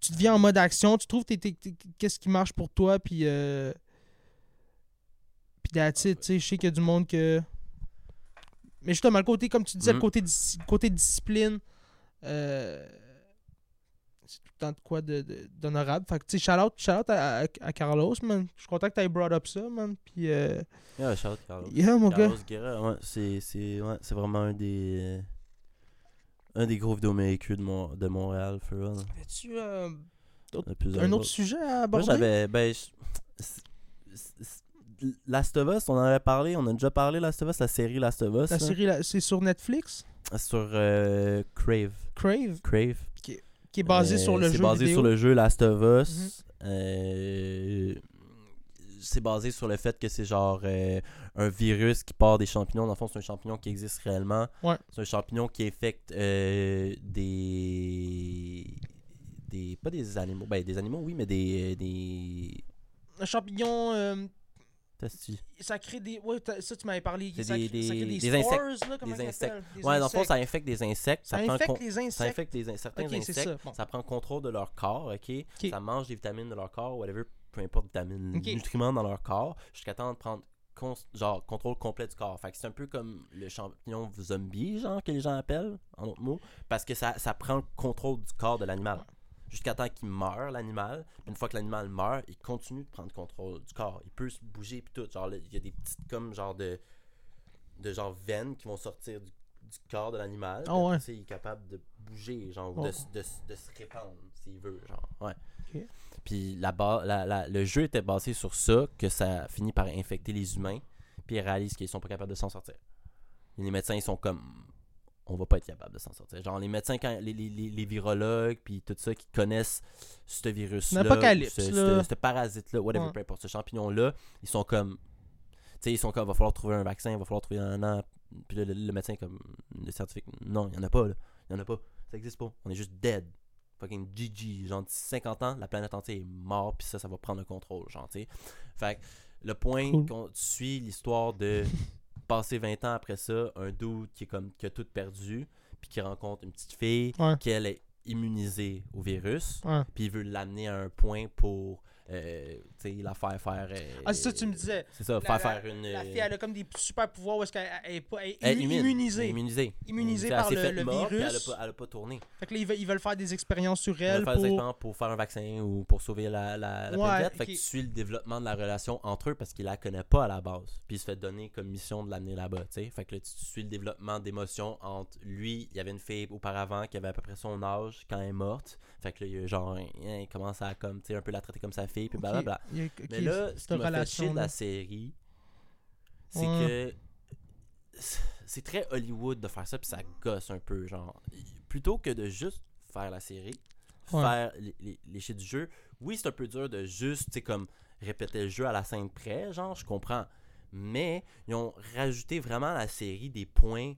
Tu deviens en mode action, tu trouves qu'est-ce qui marche pour toi, puis... Euh, puis that's it, tu sais, je sais qu'il y a du monde que... Mais justement, le côté, comme tu disais, le Mhm. côté, dis- côté discipline, euh, tout le temps de quoi de- de- d'honorable. Fait que, tu sais, shout out, shout out à, à- à Carlos, man. Je suis content que tu brought up ça, man. Puis, euh, Yeah, shout out Carlos. yeah, mon gars. Carlos Guerra, ouais, c'est, ouais, vraiment un des. euh, un des gros vidéomakers de, Mon- de Montréal, for real. As-tu euh, un autre sujet à Moi, aborder? j'avais. Ben, Last of Us, on en avait parlé, on a déjà parlé Last of Us, la série Last of Us. La là. série, c'est sur Netflix? Sur euh, Crave. Crave? Crave. Qui est basé Euh, sur le c'est jeu basé vidéo. sur le jeu Last of Us. Mhm. Euh, c'est basé sur le fait que c'est genre euh, un virus qui part des champignons. Dans le fond, c'est un champignon qui existe réellement. Ouais. C'est un champignon qui infecte euh, des. des. pas des animaux. Ben, des animaux, oui, mais des. des. Un champignon, euh, Ça crée des. Ouais, ça, tu m'avais parlé. Ça, des- crée, ça crée des- des, des spores, insectes. là, comment Des insectes. Des Ouais, dans le fond, ça infecte des insectes. Ça prend infecte con- les Ça insectes. infecte des in- certains insectes. ça, bon. Ça prend contrôle de leur corps, ok? Ok. Ça mange des vitamines de leur corps, whatever, peu importe vitamines, nutriments dans leur corps, jusqu'à temps de prendre genre contrôle complet du corps. Fait que c'est un peu comme le champignon zombie, genre, que les gens appellent, en autres mots, parce que ça, ça prend le contrôle du corps de l'animal. Jusqu'à temps qu'il meurt, l'animal. Une fois que l'animal meurt, il continue de prendre contrôle du corps. Il peut se bouger puis tout. Genre, il y a des petites comme genre de de genre veines qui vont sortir du, du corps de l'animal. Ouais. ça, il est capable de bouger, genre, ou Oh. de, s- de de se répandre, s'il veut, genre. Ouais. Puis la ba- la- la- le jeu était basé sur ça, que ça finit par infecter les humains, puis ils réalisent qu'ils sont pas capables de s'en sortir. Les médecins, ils sont comme. On va pas être capable de s'en sortir. Genre, les médecins, quand, les, les, les, les virologues, puis tout ça, qui connaissent ce virus-là, ce, ce- là. ce parasite-là, whatever, Ouais. importe, ce champignon-là, ils sont comme. Tu sais, ils sont comme, va falloir trouver un vaccin, il va falloir trouver un an. Puis là, le, le médecin, comme, le scientifique, non, il y en a pas, là. Il y en a pas. Ça existe pas. On est juste dead. Fucking GG. Genre, d'ici 50 ans, la planète entière est morte, puis ça, ça va prendre le contrôle, genre, tu sais. Fait que le point qu'on suit l'histoire de [LAUGHS] passer 20 ans après ça, un dude qui est comme qui a tout perdu, puis qui rencontre une petite fille Ouais. qui elle est immunisée au virus, puis il veut l'amener à un point pour euh, tu sais, la faire faire euh, Ah, c'est ça que tu me disais. C'est ça, La- faire la- faire une La fille, elle a comme des super pouvoirs où est-ce qu'elle elle est, pas- elle est immune. immunisée. Immunisée. Immunisée par le- le puis Elle a virus. pas, elle a pas tourné. Fait que là, ils veulent, ils veulent faire des expériences sur elle faire pour... exactement pour faire un vaccin ou pour sauver la, la, la Ouais, planète. Fait que tu suis le développement de la relation entre eux parce qu'il la connaît pas à la base. Puis il se fait donner comme mission de l'amener là-bas. tu sais. Fait que là, tu suis le développement d'émotions entre lui. Il y avait une fille auparavant qui avait à peu près son âge quand elle est morte. Fait que là, genre, il commence à comme, tu sais, un peu la traiter comme sa fille. Puis Ok, blablabla. Mais là, ce qui m'a fait chier de la série, c'est Ouais. que c'est très Hollywood de faire ça, puis ça gosse un peu, genre. Plutôt que de juste faire la série, Ouais. faire les, les, les shit du jeu, oui, c'est un peu dur de juste, comme répéter le jeu à la scène près, genre, je comprends. Mais ils ont rajouté vraiment à la série des points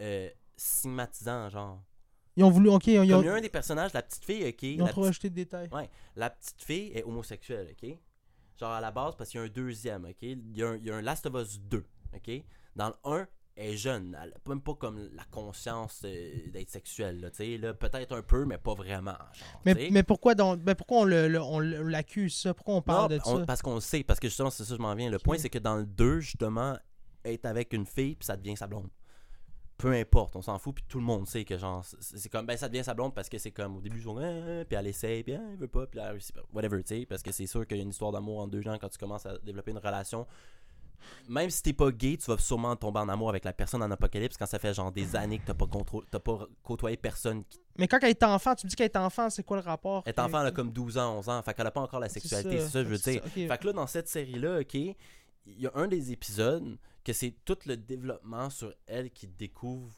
euh, stigmatisants, genre. Ils ont voulu... Ok, ils ont, Comme il y a ils un des personnages, la petite fille, ok. ont la trop rajouté de détails. Ouais, la petite fille est homosexuelle, ok? Genre à la base, parce qu'il y a un deuxième, ok? Il y a un, il y a un Last of Us 2, ok? Dans le 1, elle est jeune, elle a même pas comme la conscience euh, d'être sexuelle, là, tu sais, là, peut-être un peu, mais pas vraiment, genre, Mais, mais pourquoi, donc, mais pourquoi on le- on l'accuse, ça? Pourquoi on parle Non, de on- ça? parce qu'on le sait, parce que justement, c'est ça, que je m'en viens. Le point, c'est que dans le 2, justement, être avec une fille, puis ça devient sa blonde. Peu importe, on s'en fout, puis tout le monde sait que genre, c'est comme, ben ça devient sa blonde parce que c'est comme, au début, ils ah, puis elle essaye, puis ah, elle veut pas, puis elle réussit pas, whatever, tu sais, parce que c'est sûr qu'il y a une histoire d'amour entre deux gens quand tu commences à développer une relation. Même si t'es pas gay, tu vas sûrement tomber en amour avec la personne en apocalypse quand ça fait genre des années que t'as pas, t'as pas côtoyé personne qui Mais quand elle est enfant, tu me dis qu'elle est enfant, c'est quoi le rapport? est enfant, elle a comme 12 ans, 11 ans, fait qu'elle a pas encore la sexualité, c'est ça, je veux dire. Fait que là, dans cette série-là, OK, il y a un des épisodes que c'est tout le développement sur elle qui découvre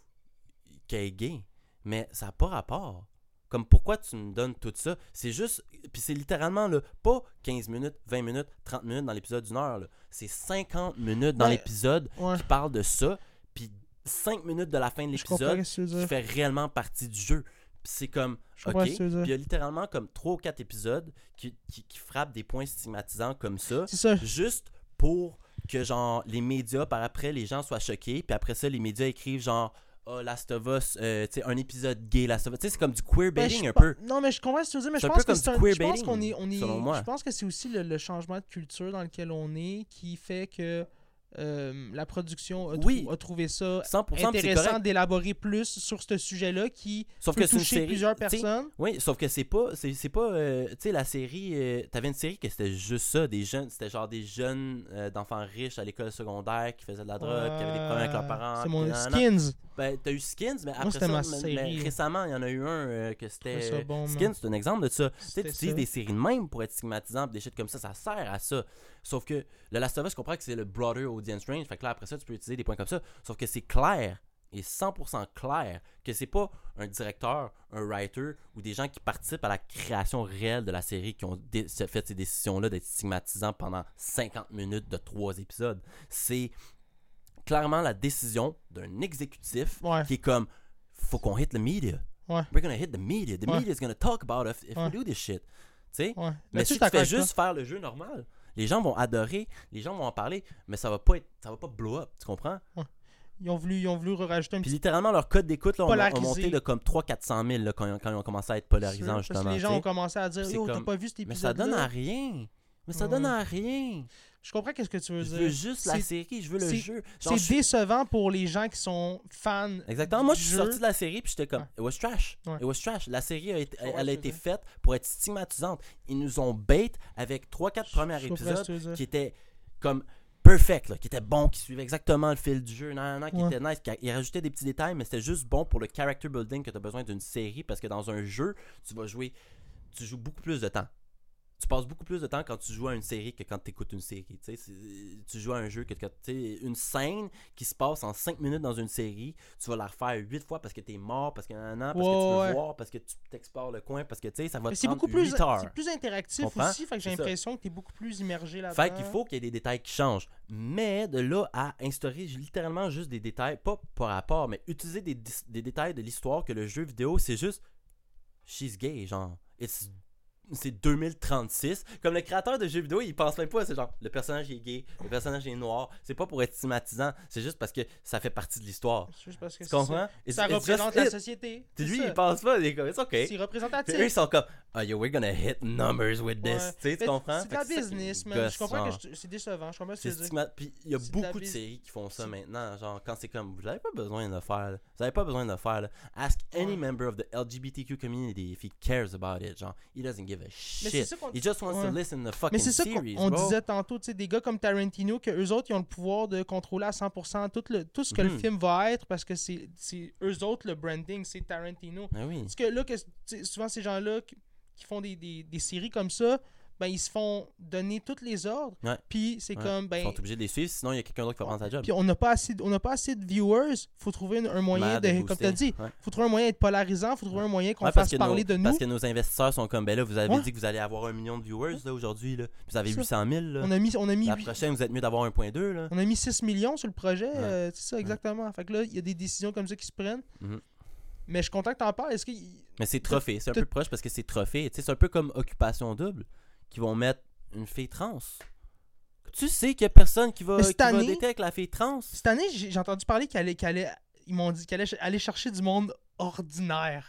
qu'elle est gay. Mais ça n'a pas rapport. Comme pourquoi tu me donnes tout ça? C'est juste. Puis c'est littéralement là, pas 15 minutes, 20 minutes, 30 minutes dans l'épisode d'une heure. C'est 50 minutes dans Ouais. l'épisode Ouais, qui parle de ça. Puis 5 minutes de la fin de l'épisode qui fait réellement partie du jeu. Puis c'est comme. Je Ok. Puis il y a littéralement comme 3 ou 4 épisodes qui, qui, qui frappent des points stigmatisants comme ça C'est ça. juste pour que genre les médias par après les gens soient choqués puis après ça les médias écrivent genre oh Last of Us euh, tu sais un épisode gay Last of Us tu sais c'est comme du Ben, queerbaiting je un pe- peu Non, mais je comprends ce que tu veux dire, mais je C'est un pense peu que comme c'est du un. Je pense qu'on est. On est selon moi. Je pense que c'est aussi le, le changement de culture dans lequel on est qui fait que euh, la production a, trou- Oui. a trouvé ça 100% puis c'est intéressant d'élaborer plus sur ce sujet-là qui sauf peut que toucher série plusieurs personnes. oui sauf que c'est pas c'est pas euh, tu sais la série euh, t'avais une série que c'était juste ça des jeunes c'était genre des jeunes euh, d'enfants riches à l'école secondaire qui faisaient de la drogue qui avaient des problèmes avec leurs parents C'est mon. Skins. ben t'as eu Skins mais après c'était ça ma mais- récemment il y en a eu un que c'était bon, Skins c'est un exemple de ça tu sais tu utilises des séries de même pour être stigmatisant des shit comme ça ça sert à ça sauf que le Last of Us je comprends que c'est le broader audience range fait que là après ça tu peux utiliser des points comme ça sauf que c'est clair est 100% clair que c'est pas un directeur, un writer ou des gens qui participent à la création réelle de la série qui ont fait ces décisions-là d'être stigmatisants pendant 50 minutes de trois épisodes. C'est clairement la décision d'un exécutif Ouais. qui est comme faut qu'on hit the media. Ouais. We're gonna hit the media. The Ouais. media is gonna talk about us if we do this shit. Mais si tu fais juste faire le jeu normal, les gens vont adorer, les gens vont en parler, mais ça va pas être, ça va pas blow up, tu comprends? Ils ont voulu, ils ont voulu rajouter un Puis littéralement, leur code d'écoute Polarisé. monté de comme 300-400 000 là, quand, ils- quand ils ont commencé à être polarisants, parce que justement. les gens ont commencé à dire Yo, t'as pas vu cet Mais épisode ça donne à rien. Mais ça donne à rien. Je comprends qu'est-ce que tu veux Je dire. veux juste la série, je veux le jeu. C'est je- décevant pour les gens qui sont fans. Exactement. Moi, je suis jeu. sorti de la série puis j'étais comme, Ouais. it was trash. Ouais. It was trash. La série, a été- Je elle a été faite pour être stigmatisante. Ils nous ont bait avec 3-4 premiers Je épisodes qui étaient comme perfect, là, qui étaient bons, qui suivaient exactement le fil du jeu, nan, nan, qui Ouais. étaient nice, qui ils rajoutaient des petits détails, mais c'était juste bon pour le character building que tu as besoin d'une série parce que dans un jeu, tu vas jouer, tu joues beaucoup plus de temps. Tu passes beaucoup plus de temps quand tu joues à une série que quand tu écoutes une série. Tu tu joues à un jeu que quand tu une scène qui se passe en 5 minutes dans une série, tu vas la refaire 8 fois parce que tu es mort, parce que nan, nan, parce que tu veux ouais. voir, parce que tu t'explores le coin, parce que tu sais, ça va te prendre beaucoup plus, 8 heures. c'est plus interactif Comprends? aussi, fait que j'ai l'impression que t'es beaucoup plus immergé là-dedans. Fait qu'il faut qu'il y ait des détails qui changent. Mais de là à instaurer littéralement juste des détails, pas par rapport, mais utiliser des, des détails de l'histoire que le jeu vidéo, c'est juste she's gay, genre. It's- c'est 2036. Comme le créateur de jeux vidéo, il pense même pas, c'est genre le personnage est gay, le personnage est noir. C'est pas pour être stigmatisant, c'est juste parce que ça fait partie de l'histoire. Parce que Tu comprends? Ça, It's- ça représente la société. Lui, ça. il pense pas, il est comme, it's okay. C'est représentatif. Puis eux, ils sont comme, oh yo, we're gonna hit numbers with this. Ouais. Tu sais, tu Mais comprends? C'est de la business, man. Je comprends que c'est décevant. Je comprends ce que Puis il y a de beaucoup de bise- séries qui font ça maintenant. Genre, quand c'est comme, vous n'avez pas besoin de faire. là. Vous n'avez pas besoin de faire. là. Ask any member of the LGBTQ community if he cares about it. Genre, he doesn't give a c'est shit. ça qu'on- He just wants Ouais. to listen to Mais fucking c'est ça qu'on disait tantôt, tu sais, des gars comme Tarantino, que eux autres, ils ont le pouvoir de contrôler à 100% tout, le, tout ce que le Mhm. film va être, parce que c'est eux autres, le branding, c'est Tarantino. Ah oui. Parce que là, que, souvent ces gens-là qui, qui font des, des, des séries comme ça, ben ils se font donner tous les ordres. Ouais. Puis c'est Ouais. comme, Ils ben. sont obligés de les suivre, sinon il y a quelqu'un d'autre qui va prendre sa job. Puis on n'a pas assez, on pas assez de viewers. Faut trouver un, un moyen de, comme tu as dit, Ouais. faut trouver un moyen d'être polarisant. Faut trouver un moyen qu'on fasse parler nos, de nous. Parce que nos investisseurs sont comme, ben là, vous avez dit que vous allez avoir un million de viewers là, aujourd'hui. Là. Vous avez Ça. 800 000. Là. On a mis, on a mis, La prochaine, vous êtes mieux d'avoir 1.2. Là. on a mis 6 millions sur le projet. Euh, c'est ça, exactement. Fait que là, il y a des décisions comme ça qui se prennent. Mhm. Mais je suis content que t'en parles. Est-ce que. Mais c'est trophée, c'est un peu proche parce que c'est trophée. C'est un peu comme Occupation Double, qui vont mettre une fille trans. Tu sais qu'il y a personne qui va, qui va dater avec la fille trans? Cette année, j'ai entendu parler qu'elle allait, qu'elle allait- ils m'ont dit qu'elle allait aller chercher du monde ordinaire.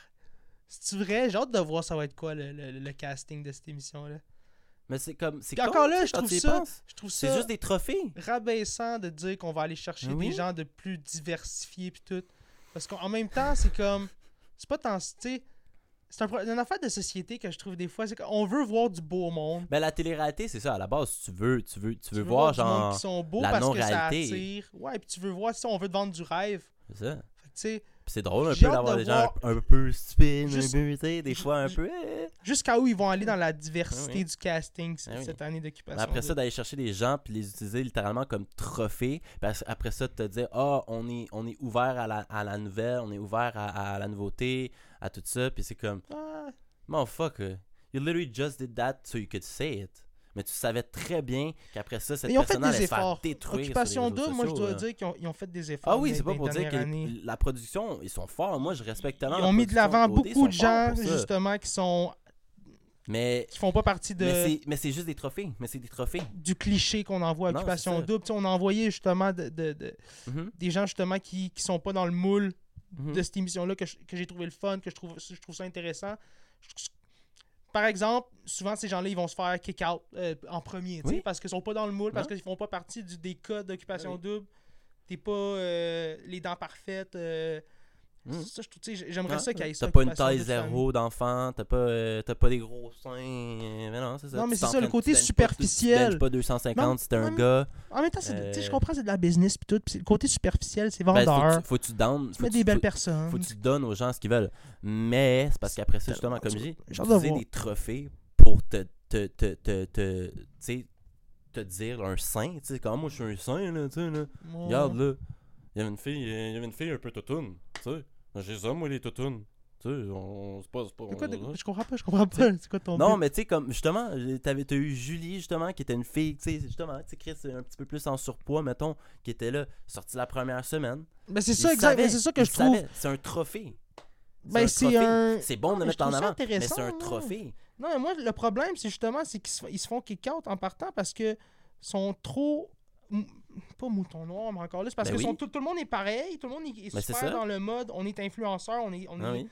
C'est vrai, j'ai hâte de voir ça va être quoi le, le- le casting de cette émission-là. Mais c'est comme. C'est encore là, je trouve ça-. Je trouve C'est ça juste des trophées. rabaissant de dire qu'on va aller chercher oui? des gens de plus diversifiés puis tout. Parce qu'en même temps, c'est comme. C'est pas tant. Tu sais, c'est un une affaire de société que je trouve des fois. C'est qu'on veut voir du beau monde. Ben la télé-réalité, c'est ça. À la base, tu veux, tu veux, tu Tu veux voir genre. qui sont beaux la parce que ça attire. Ouais, puis tu veux voir si on veut te vendre du rêve. C'est ça. Fait que, tu sais, c'est drôle un peu d'avoir de des gens un, un peu spin, Juste- un peu, tu sais, des fois un peu. eh. jusqu'à où ils vont aller dans la diversité Ah oui. du casting Ah oui. cette année d'occupation. après ça, d'aller chercher des gens puis les utiliser littéralement comme trophées. Parce après ça, de te dire, ah, on, est, on est ouvert à la, à la nouvelle, on est ouvert à, à la nouveauté, à tout ça. Puis c'est comme, Ah, motherfucker, you literally just did that so you could say it. Mais tu savais très bien qu'après ça, cette personne allait se faire détruire. Occupation sur les réseaux 2, moi je dois là. dire qu'ils ont, ils ont fait des efforts. Ah oui, c'est pas pour dire que années. la production, ils sont forts. Moi, je respecte tellement Ils ont mis de l'avant beaucoup de gens justement qui sont Mais, qui font pas partie de mais c'est- juste des trophées. Mais c'est des trophées. du cliché qu'on envoie à Non, Occupation. Double. On a envoyé justement de, de- de- Mhm, des gens justement qui, qui sont pas dans le moule mhm. de cette émission-là que, je- que j'ai trouvé le fun, que je trouve, je trouve ça intéressant. Je- Par exemple, souvent ces gens-là, ils vont se faire kick out euh, en premier, Oui. parce qu'ils sont pas dans le moule, parce qu'ils font pas partie du, des codes d'occupation oui. double. T'es pas euh, les dents parfaites. Euh, Mhm. Ça, j'aimerais ça qu'il y ait ça. T'as pas une taille zéro d'enfant, t'as pas, euh, t'as pas des gros seins. euh, Mais non, c'est ça. Non, mais c'est ça, le côté pas- superficiel. Tu benches pas 250 Non, si t'es un gars. En même temps, c'est- je Euh, comprends, c'est de la business pis tout. pis c'est- le côté superficiel, c'est Ben, vendeur. faut que tu down. tu faut des belles personnes. Faut que tu donnes aux gens ce qu'ils veulent. Mais c'est parce qu'après ça, justement, comme je dis, utiliser des trophées pour te, te, te, te, te, tu sais, te dire un saint. Tu sais, comme moi, je suis un saint, là, tu sais, là. Ouais. Regarde, là. Il y avait une fille, il y avait une fille un peu toutoune, tu sais. J'ai ça, moi, les toutounes. Tu sais, on... c'est pas... c'est pas C'est quoi, je comprends pas, je comprends pas. C'est quoi ton Non, but? mais tu sais, comme, justement, t'as eu Julie, justement, qui était une fille, tu sais, justement, tu sais, Chris, un petit peu plus en surpoids, mettons, qui était là, sortie la première semaine. Ben, c'est Il ça, exact. mais C'est ça que je trouve. C'est un trophée. Ben, un c'est trophée. un- C'est bon de mais le je mettre en avant, mais c'est un trophée. Non, mais moi, le problème, c'est justement, c'est qu'ils se, ils se font kick-out en partant parce que sont trop. Pas mouton noir, mais encore là, c'est parce Ben que oui. sont- tout, tout le monde est pareil, tout le monde est, Ben, super dans le mode, on est influenceur, on est, on Ah est oui.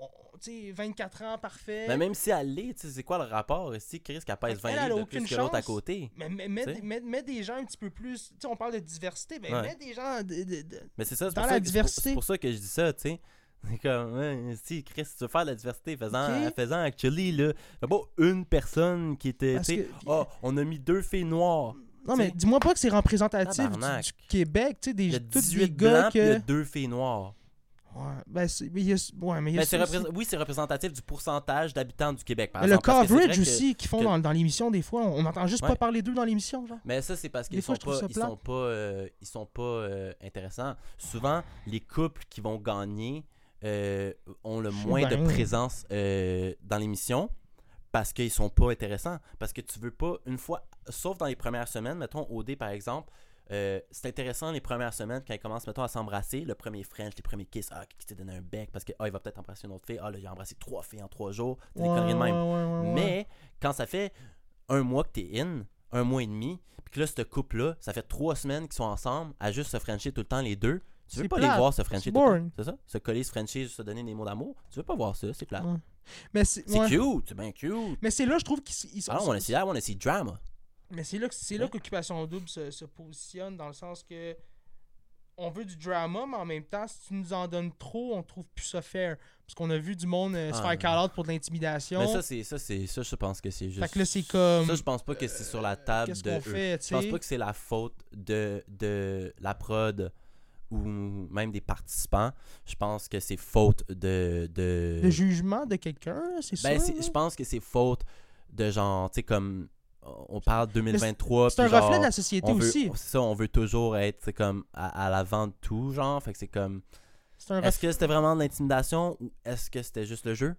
on- tu sais, 24 ans, parfait. Mais même si elle l'est, c'est quoi le rapport? Si Chris qui pèse 20 Elle, livres de plus que l'autre à côté? Mais, mais, mets, mets- mets des gens un petit peu plus. On parle de diversité, ben Ouais. mets des gens. de- de- de- Mais c'est ça, c'est Dans pour, la ça que- c'est pour- diversité. c'est pour ça que je dis ça, tu sais. [LAUGHS] Comme, si, Chris, tu veux faire de la diversité, faisant, Ok. faisant actually, là. Pas une personne qui était, tu Parce sais, que- oh, on a mis deux filles noires. Non, mais dis-moi pas que c'est représentatif du, Québec, tu sais, des, tous 18 des gars puis il y a que. deux filles noires. Ouais, ben, c'est- mais ouais, Ben, ça Oui, c'est représentatif du pourcentage d'habitants du Québec, par Mais le exemple. que vrai coverage que- aussi qu'ils font que- dans, dans l'émission, des fois, on n'entend juste Ouais. pas parler d'eux dans l'émission, genre. Mais ça, c'est parce qu'ils sont, pas, ils sont pas, euh, ils sont pas euh, intéressants. Souvent, les couples qui vont gagner euh, ont le moins de bien. présence dans l'émission parce qu'ils sont pas intéressants. Parce que tu veux pas, une fois, sauf dans les premières semaines, mettons OD par exemple, euh, c'est intéressant les premières semaines quand ils commencent, mettons, à s'embrasser, le premier French, les premiers kiss, ah, qui t'est donné un bec parce que, ah, il va peut-être embrasser une autre fille, ah, là, il a embrassé trois filles en trois jours, des conneries de même. ouais, ouais, ouais. Mais quand ça fait un mois que t'es in, un mois et demi, puis que là, ce couple-là, ça fait trois semaines qu'ils sont ensemble, à juste se frencher tout le temps les deux, tu veux pas plate. les voir se frencher tout le temps. C'est ça? Se coller, se frencher, se donner des mots d'amour. Tu veux pas voir ça, c'est clair. Mais c'est ouais. cute, c'est bien cute. Mais c'est là, je trouve qu'ils ils sont. See that, I wanna see drama. Mais c'est là, Ouais. qu'Occupation Double se, se positionne dans le sens que on veut du drama, mais en même temps, si tu nous en donnes trop, on trouve plus ça fair. Parce qu'on a vu du monde euh, se Ah, faire non. call out pour de l'intimidation. Mais ça, c'est ça, c'est ça, je pense que c'est juste. Fait que là, c'est comme. Ça, je pense pas que c'est sur la table Qu'est-ce de eux. fait, Je pense pas que c'est la faute de, de la prod ou même des participants. Je pense que c'est faute de. de... Le jugement de quelqu'un, c'est Ben, là. je pense que c'est faute de genre, tu sais, comme on parle 2023. C'est un genre, reflet de la société veut- aussi. C'est ça, on veut toujours être, tu sais, comme à, à l'avant de tout, genre. Fait que c'est comme. Est-ce que c'était vraiment de l'intimidation ou est-ce que c'était juste le jeu?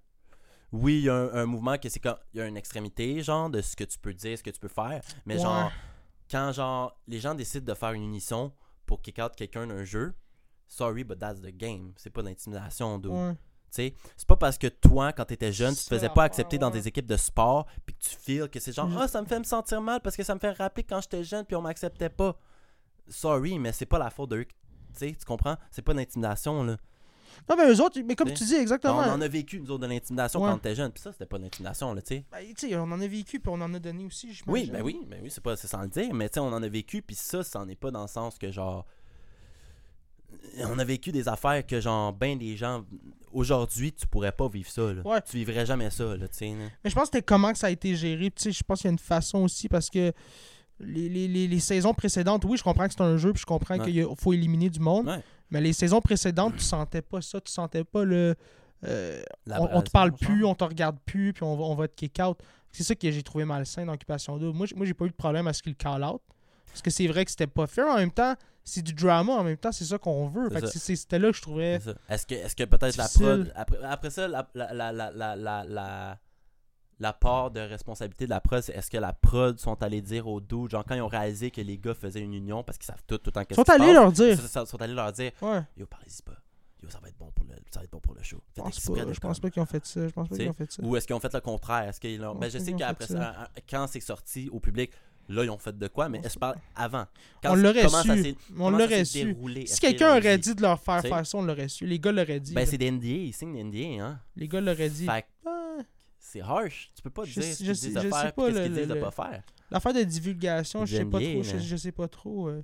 Oui, il y a un, un mouvement que c'est comme. Il y a une extrémité, genre, de ce que tu peux dire, ce que tu peux faire. Mais Ouais. genre, quand genre les gens décident de faire une unisson pour kick out quelqu'un d'un jeu, sorry, but that's the game. C'est pas de l'intimidation, dude. Ouais. Tu sais, c'est pas parce que toi, quand t'étais jeune, tu te faisais pas ouais, accepter dans des équipes de sport, puis que tu feels que c'est genre, Mm. ah, ça me fait me sentir mal parce que ça me fait rappeler quand j'étais jeune, puis on m'acceptait pas. Sorry, mais c'est pas la faute de eux. Tu sais, tu comprends? C'est pas d'intimidation, là. Non, mais eux autres, mais comme Tu dis exactement. On en a vécu, nous autres, de l'intimidation Ouais. quand on était jeune, puis ça, c'était pas de l'intimidation, là, tu sais. Ben, tu sais, on en a vécu, puis on en a donné aussi, j'imagine. Oui, ben oui, ben oui, c'est pas c'est sans le dire, mais tu sais, on en a vécu, puis ça, ça en est pas dans le sens que genre. On a vécu des affaires que genre, ben des gens. Aujourd'hui, tu pourrais pas vivre ça, là. Ouais. Tu vivrais jamais ça, là, tu sais. Mais je pense que c'était comment que ça a été géré. Tu sais, je pense qu'il y a une façon aussi parce que les, les, les, les saisons précédentes, oui, je comprends que c'est un jeu, puis je comprends Ouais. qu'il faut éliminer du monde. Mais les saisons précédentes, tu sentais pas ça, tu sentais pas le. euh, on, on te parle plus, on te regarde plus, puis on va, on va te kick out. C'est ça que j'ai trouvé malsain dans Occupation 2. Moi, moi j'ai pas eu de problème à ce qu'il call out. Parce que c'est vrai que c'était pas fair. En même temps, c'est du drama. En même temps, c'est ça qu'on veut. C'était là que je trouvais. Est-ce que, est-ce que peut-être la prod. Après, après ça, la, la, la, la, la, part de responsabilité de la prod, c'est est-ce que la prod sont allés dire aux dudes, genre quand ils ont réalisé que les gars faisaient une union parce qu'ils savent tout, tout Ils qu'est-ce sont allés leur dire. Ils sont, allés leur dire Ouais. Yo, parlez-y pas. Yo, ça va être bon pour le, ça va être bon pour le show. Je Faites pense pas. Je pense pas qu'ils ont fait ça. Je pense pas qu'ils ont fait ça. Ou est-ce qu'ils ont fait le contraire? Est-ce qu'ils l'ont... Je Ben, je sais ont qu'après ça, hein, quand c'est sorti au public, là, ils ont fait de quoi, mais je parle avant? Quand- On l'aurait ça su. s'est- On ça l'aurait su. déroulé? Si quelqu'un aurait dit de leur faire faire ça, on l'aurait su. Les gars l'auraient dit. Ben, c'est des NDA, ils signent des NDA, hein. Les gars l'auraient dit. Fait que c'est harsh. Tu peux pas Je dire sais- ce qu'ils disent de faire pas et qu'est-ce qu'ils disent de pas faire. L'affaire de divulgation, je sais pas trop. Je, mais- je sais pas trop euh,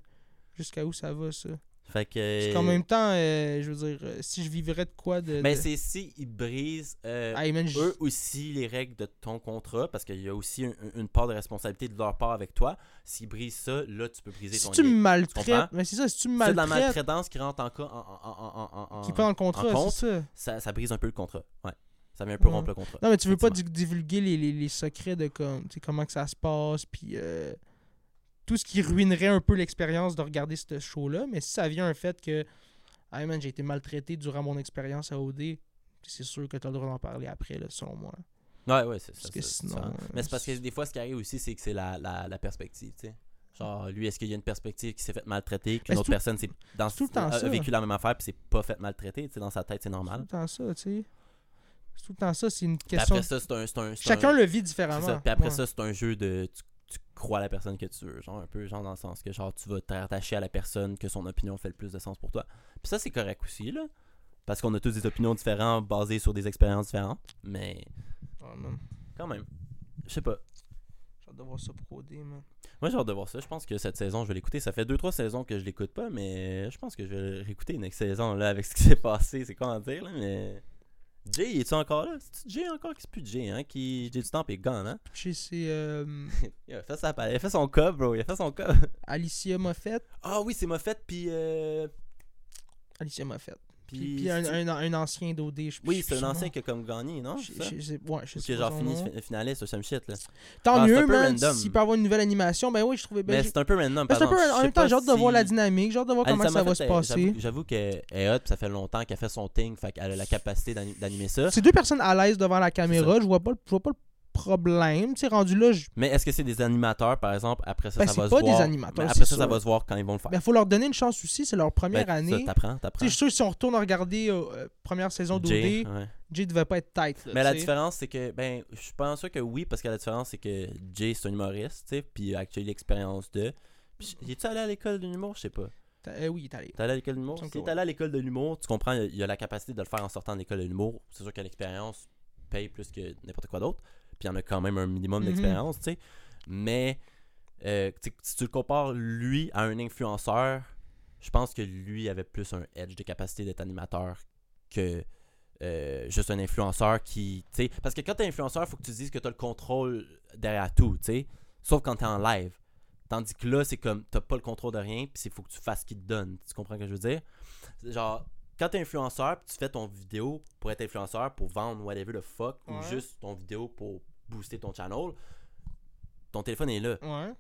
jusqu'à où ça va, ça. Fait que... Parce qu'en même temps, euh, je veux dire, euh, si je vivrais de quoi de. Mais de- c'est si ils brisent euh, eux aussi les règles de ton contrat, parce qu'il y a aussi un- une part de responsabilité de leur part avec toi. S'ils brisent ça, là, tu peux briser si ton tu me maltraites, mais c'est ça, si tu me C'est de la maltraites, maltraitance qui rentre en en, en, en, en, en- qui prend le contrat, compte. ça. ça, ça brise un peu le contrat. Ouais. Ça vient un peu rompre le contrat. Non, mais tu veux pas divulguer les, les, les secrets de comme, comment que ça se passe, puis. euh, tout ce qui ruinerait un peu l'expérience de regarder ce show-là. Mais si ça vient un fait que, hey man, j'ai été maltraité durant mon expérience à OD, c'est sûr que tu as le droit d'en parler après, là, selon moi. Ouais, ouais, c'est ça. Sinon, ça. Mais c'est parce que des fois, ce qui arrive aussi, c'est que c'est la, la, la perspective, tu sais. Genre, lui, est-ce qu'il y a une perspective qui s'est fait maltraiter, Ben, qu'une c'est autre tout- personne s'est dans tout le temps a, a vécu la même affaire, puis c'est pas fait maltraiter, tu sais, dans sa tête, c'est C'est tout normal. le temps ça, tu sais. Tout le temps ça, c'est une Puis question. après ça, c'est un, c'est un, c'est Chacun un- le vit différemment. ça. Puis après Ouais. ça, c'est un jeu de. Tu, tu crois à la personne que tu veux. Genre, un peu, genre, dans le sens que, genre, tu vas t'attacher à la personne que son opinion fait le plus de sens pour toi. Puis ça, c'est correct aussi, là. Parce qu'on a tous des opinions différentes basées sur des expériences différentes. Mais, Ouais, man. quand même. Je sais pas. J'ai hâte de voir ça pro D, man. Moi, j'ai hâte de voir ça. Je pense que cette saison, je vais l'écouter. Ça fait 2-3 saisons que je l'écoute pas, mais je pense que je vais réécouter une saison là avec ce qui s'est passé. C'est quoi en dire, là, mais. Jay, es-tu encore là? C'est Jay encore qui c'est plus Jay, hein? Qui. Jay du temps est gone, hein? Chez c'est euh, [LAUGHS] Il a fait, sa... il a fait son cob, bro. Il a fait son cob. Alicia Moffett. Ah oui, c'est Moffett, puis. Euh... Alicia Moffett. Puis, un, un, un ancien d'OD. je- Oui, c'est un ancien qui a comme gagné, non? Je- ouais, je sais qui genre fini finaliste ou some shit, là. Tant Ah, mieux, man. S'il peut avoir une nouvelle animation, ben oui, je trouvais bien. Mais c'est un peu random, Ben, par exemple. en même temps, j'ai hâte de voir la dynamique, j'ai hâte de voir comment ça va se passer. j'avoue- qu'elle est hot, puis ça fait longtemps qu'elle fait son thing, fait qu'elle a la capacité d'ani- d'animer ça. C'est deux personnes à l'aise devant la caméra, je vois pas, le- problème. Tu sais, rendu là, je- Mais est-ce que c'est des animateurs, par exemple, après ça, Ben, ça c'est va pas se des voir? animateurs, Mais c'est après ça, ça va se voir quand ils vont le faire. ben, faut leur donner une chance aussi, c'est leur première Ben, ça, année. T'apprends, Tu t'apprends. sais, je suis sûr si on retourne regarder euh, euh, première saison d'OD, Jay, Jay, ouais. devait pas être tight. là, Mais la différence, c'est que, ben, je suis pas sûr que oui, parce que la différence, c'est que Jay, c'est un humoriste, tu sais, puis il a actually l'expérience de. Es-tu allé à l'école de l'humour? Je sais pas. Euh, oui, il est allé. T'es allé à l'école de l'humour? Il Si t'es allé à l'école de l'humour, tu comprends, il y il y a la capacité de le faire en sortant de l'école de l'humour. C'est sûr que l'expérience paye plus que n'importe quoi d'autre. Puis il y en a quand même un minimum Mhm. d'expérience, tu sais. Mais euh, si tu le compares, lui, à un influenceur, je pense que lui avait plus un edge de capacité d'être animateur que euh, juste un influenceur qui. tu sais, Parce que quand t'es influenceur, il faut que tu dises que t'as le contrôle derrière tout, tu sais. Sauf quand t'es en live. Tandis que là, c'est comme t'as pas le contrôle de rien, puis il faut que tu fasses ce qu'il te donne. Tu comprends ce que je veux dire? C'est Genre, quand t'es influenceur, puis tu fais ton vidéo pour être influenceur, pour vendre whatever the fuck, ou juste ton vidéo pour booster ton channel, ton téléphone est là. Ouais.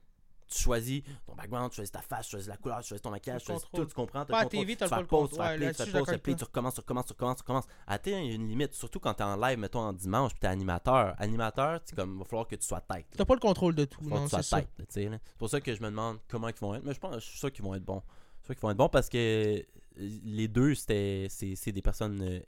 Tu choisis ton background, tu choisis ta face, tu choisis la couleur, tu choisis ton maquillage, tu choisis contrôle. tout, tu comprends? Pas à. TV, tu fais pause, tu fais play, tu fais pause, tu play, recommences, tu recommences, tu recommences, tu recommences. À il y a une limite, surtout quand t'es en live, mettons en dimanche, puis t'es animateur. Animateur, c'est comme, il va falloir que tu sois tête. T'as pas le contrôle de tout, non, que tu c'est sois ça. C'est pour ça que je me demande comment ils vont être. Mais je pense, je suis sûr qu'ils vont être bons. Je suis sûr qu'ils vont être bons parce que les deux, c'était, c'est, des personnes euh,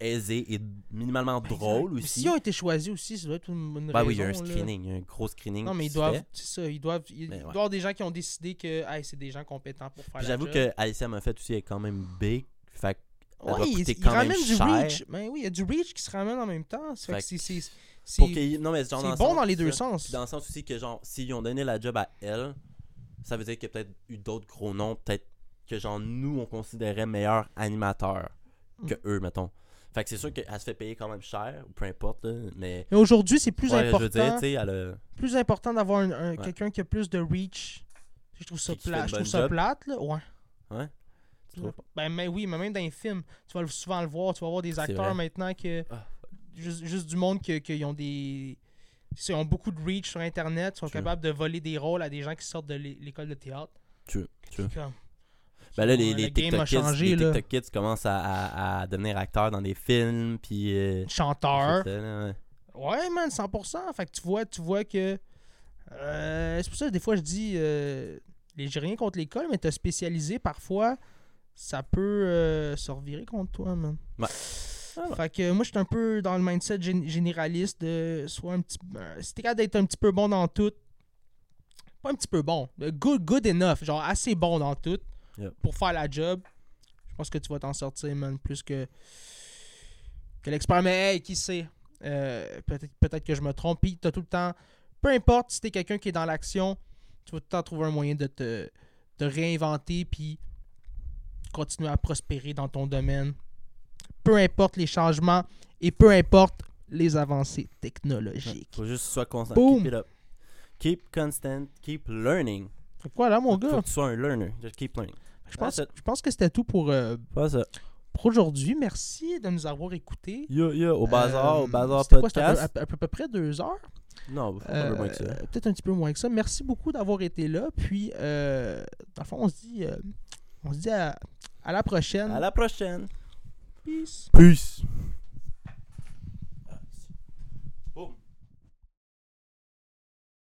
aisées et minimalement drôles Mais aussi. S'ils ont été choisis aussi, ça doit être une, une Bah raison. oui, il y a un screening, il y a un gros screening. Non, mais ils doivent. ça, ils doivent. Il, il Mais doit y ouais. avoir des gens qui ont décidé que hey, c'est des gens compétents pour faire J'avoue que Alicia m'a fait aussi est quand même big. Fait elle Ouais, il, ramène du cher. reach. Ben oui, il y a du reach qui se ramène en même temps. C'est- mais bon sens- dans les deux sens. Dans le sens aussi que, genre, s'ils ont donné la job à elle, ça veut dire qu'il y a peut-être eu d'autres gros noms, peut-être que, genre, nous, on considérait meilleurs animateurs que eux, mettons. Fait que c'est sûr qu'elle se fait payer quand même cher, ou peu importe, là, mais. Mais aujourd'hui, c'est plus Ouais, dire, important, plus important d'avoir un, un- Ouais. quelqu'un qui a plus de reach. Je trouve ça une Je trouve ça plate, là. Ouais. Ouais. Ben, mais oui, mais même dans les films, tu vas souvent le voir. Tu vas voir des acteurs maintenant que. Ah, Juste, juste du monde qui ont des. Ils ont beaucoup de reach sur Internet, sont True. capables de voler des rôles à des gens qui sortent de l'é- l'école de théâtre. Tu tu comme- Ben là, les, les TikTok, kids, changé, les. TikTok kids commencent à, à- à devenir acteurs dans des films, puis. euh, là, ouais. Ouais, man, 100%. Fait que tu vois, tu vois que. euh, c'est pour ça que des fois je dis. Euh, J'ai rien contre l'école, mais te spécialiser parfois, ça peut euh, se revirer contre toi, man. Ouais. Ah. Fait que moi, je suis un peu dans le mindset gén- généraliste de soit un petit. euh, si t'es capable d'être un petit peu bon dans tout, pas un petit peu bon, good, good enough, genre assez bon dans tout Yep. pour faire la job, je pense que tu vas t'en sortir, man, plus que, que l'expert. Mais hey, qui sait, Euh, peut-être peut-être que je me trompe. Puis t'as tout le temps, peu importe si t'es quelqu'un qui est dans l'action, tu vas tout le temps trouver un moyen de te de réinventer puis continuer à prospérer dans ton domaine. Peu importe les changements et peu importe les avancées technologiques. Faut juste que tu sois constant. Boom. Keep it up. Keep constant. Keep learning. Fait que voilà, mon Faut gars? que tu sois un learner. Just keep learning. Je pense, je que c'était tout pour, euh, pour aujourd'hui. Merci de nous avoir écoutés. Yo, yo, au bazar, Euh, au bazar c'était quoi, podcast. à peu, à peu- à peu près deux heures? Non. Euh, Peut-être un petit peu moins que ça. Merci beaucoup d'avoir été là. Puis, euh, dans le fond, on se dit, euh, on se dit à, à la prochaine. À la prochaine. Peace. Peace.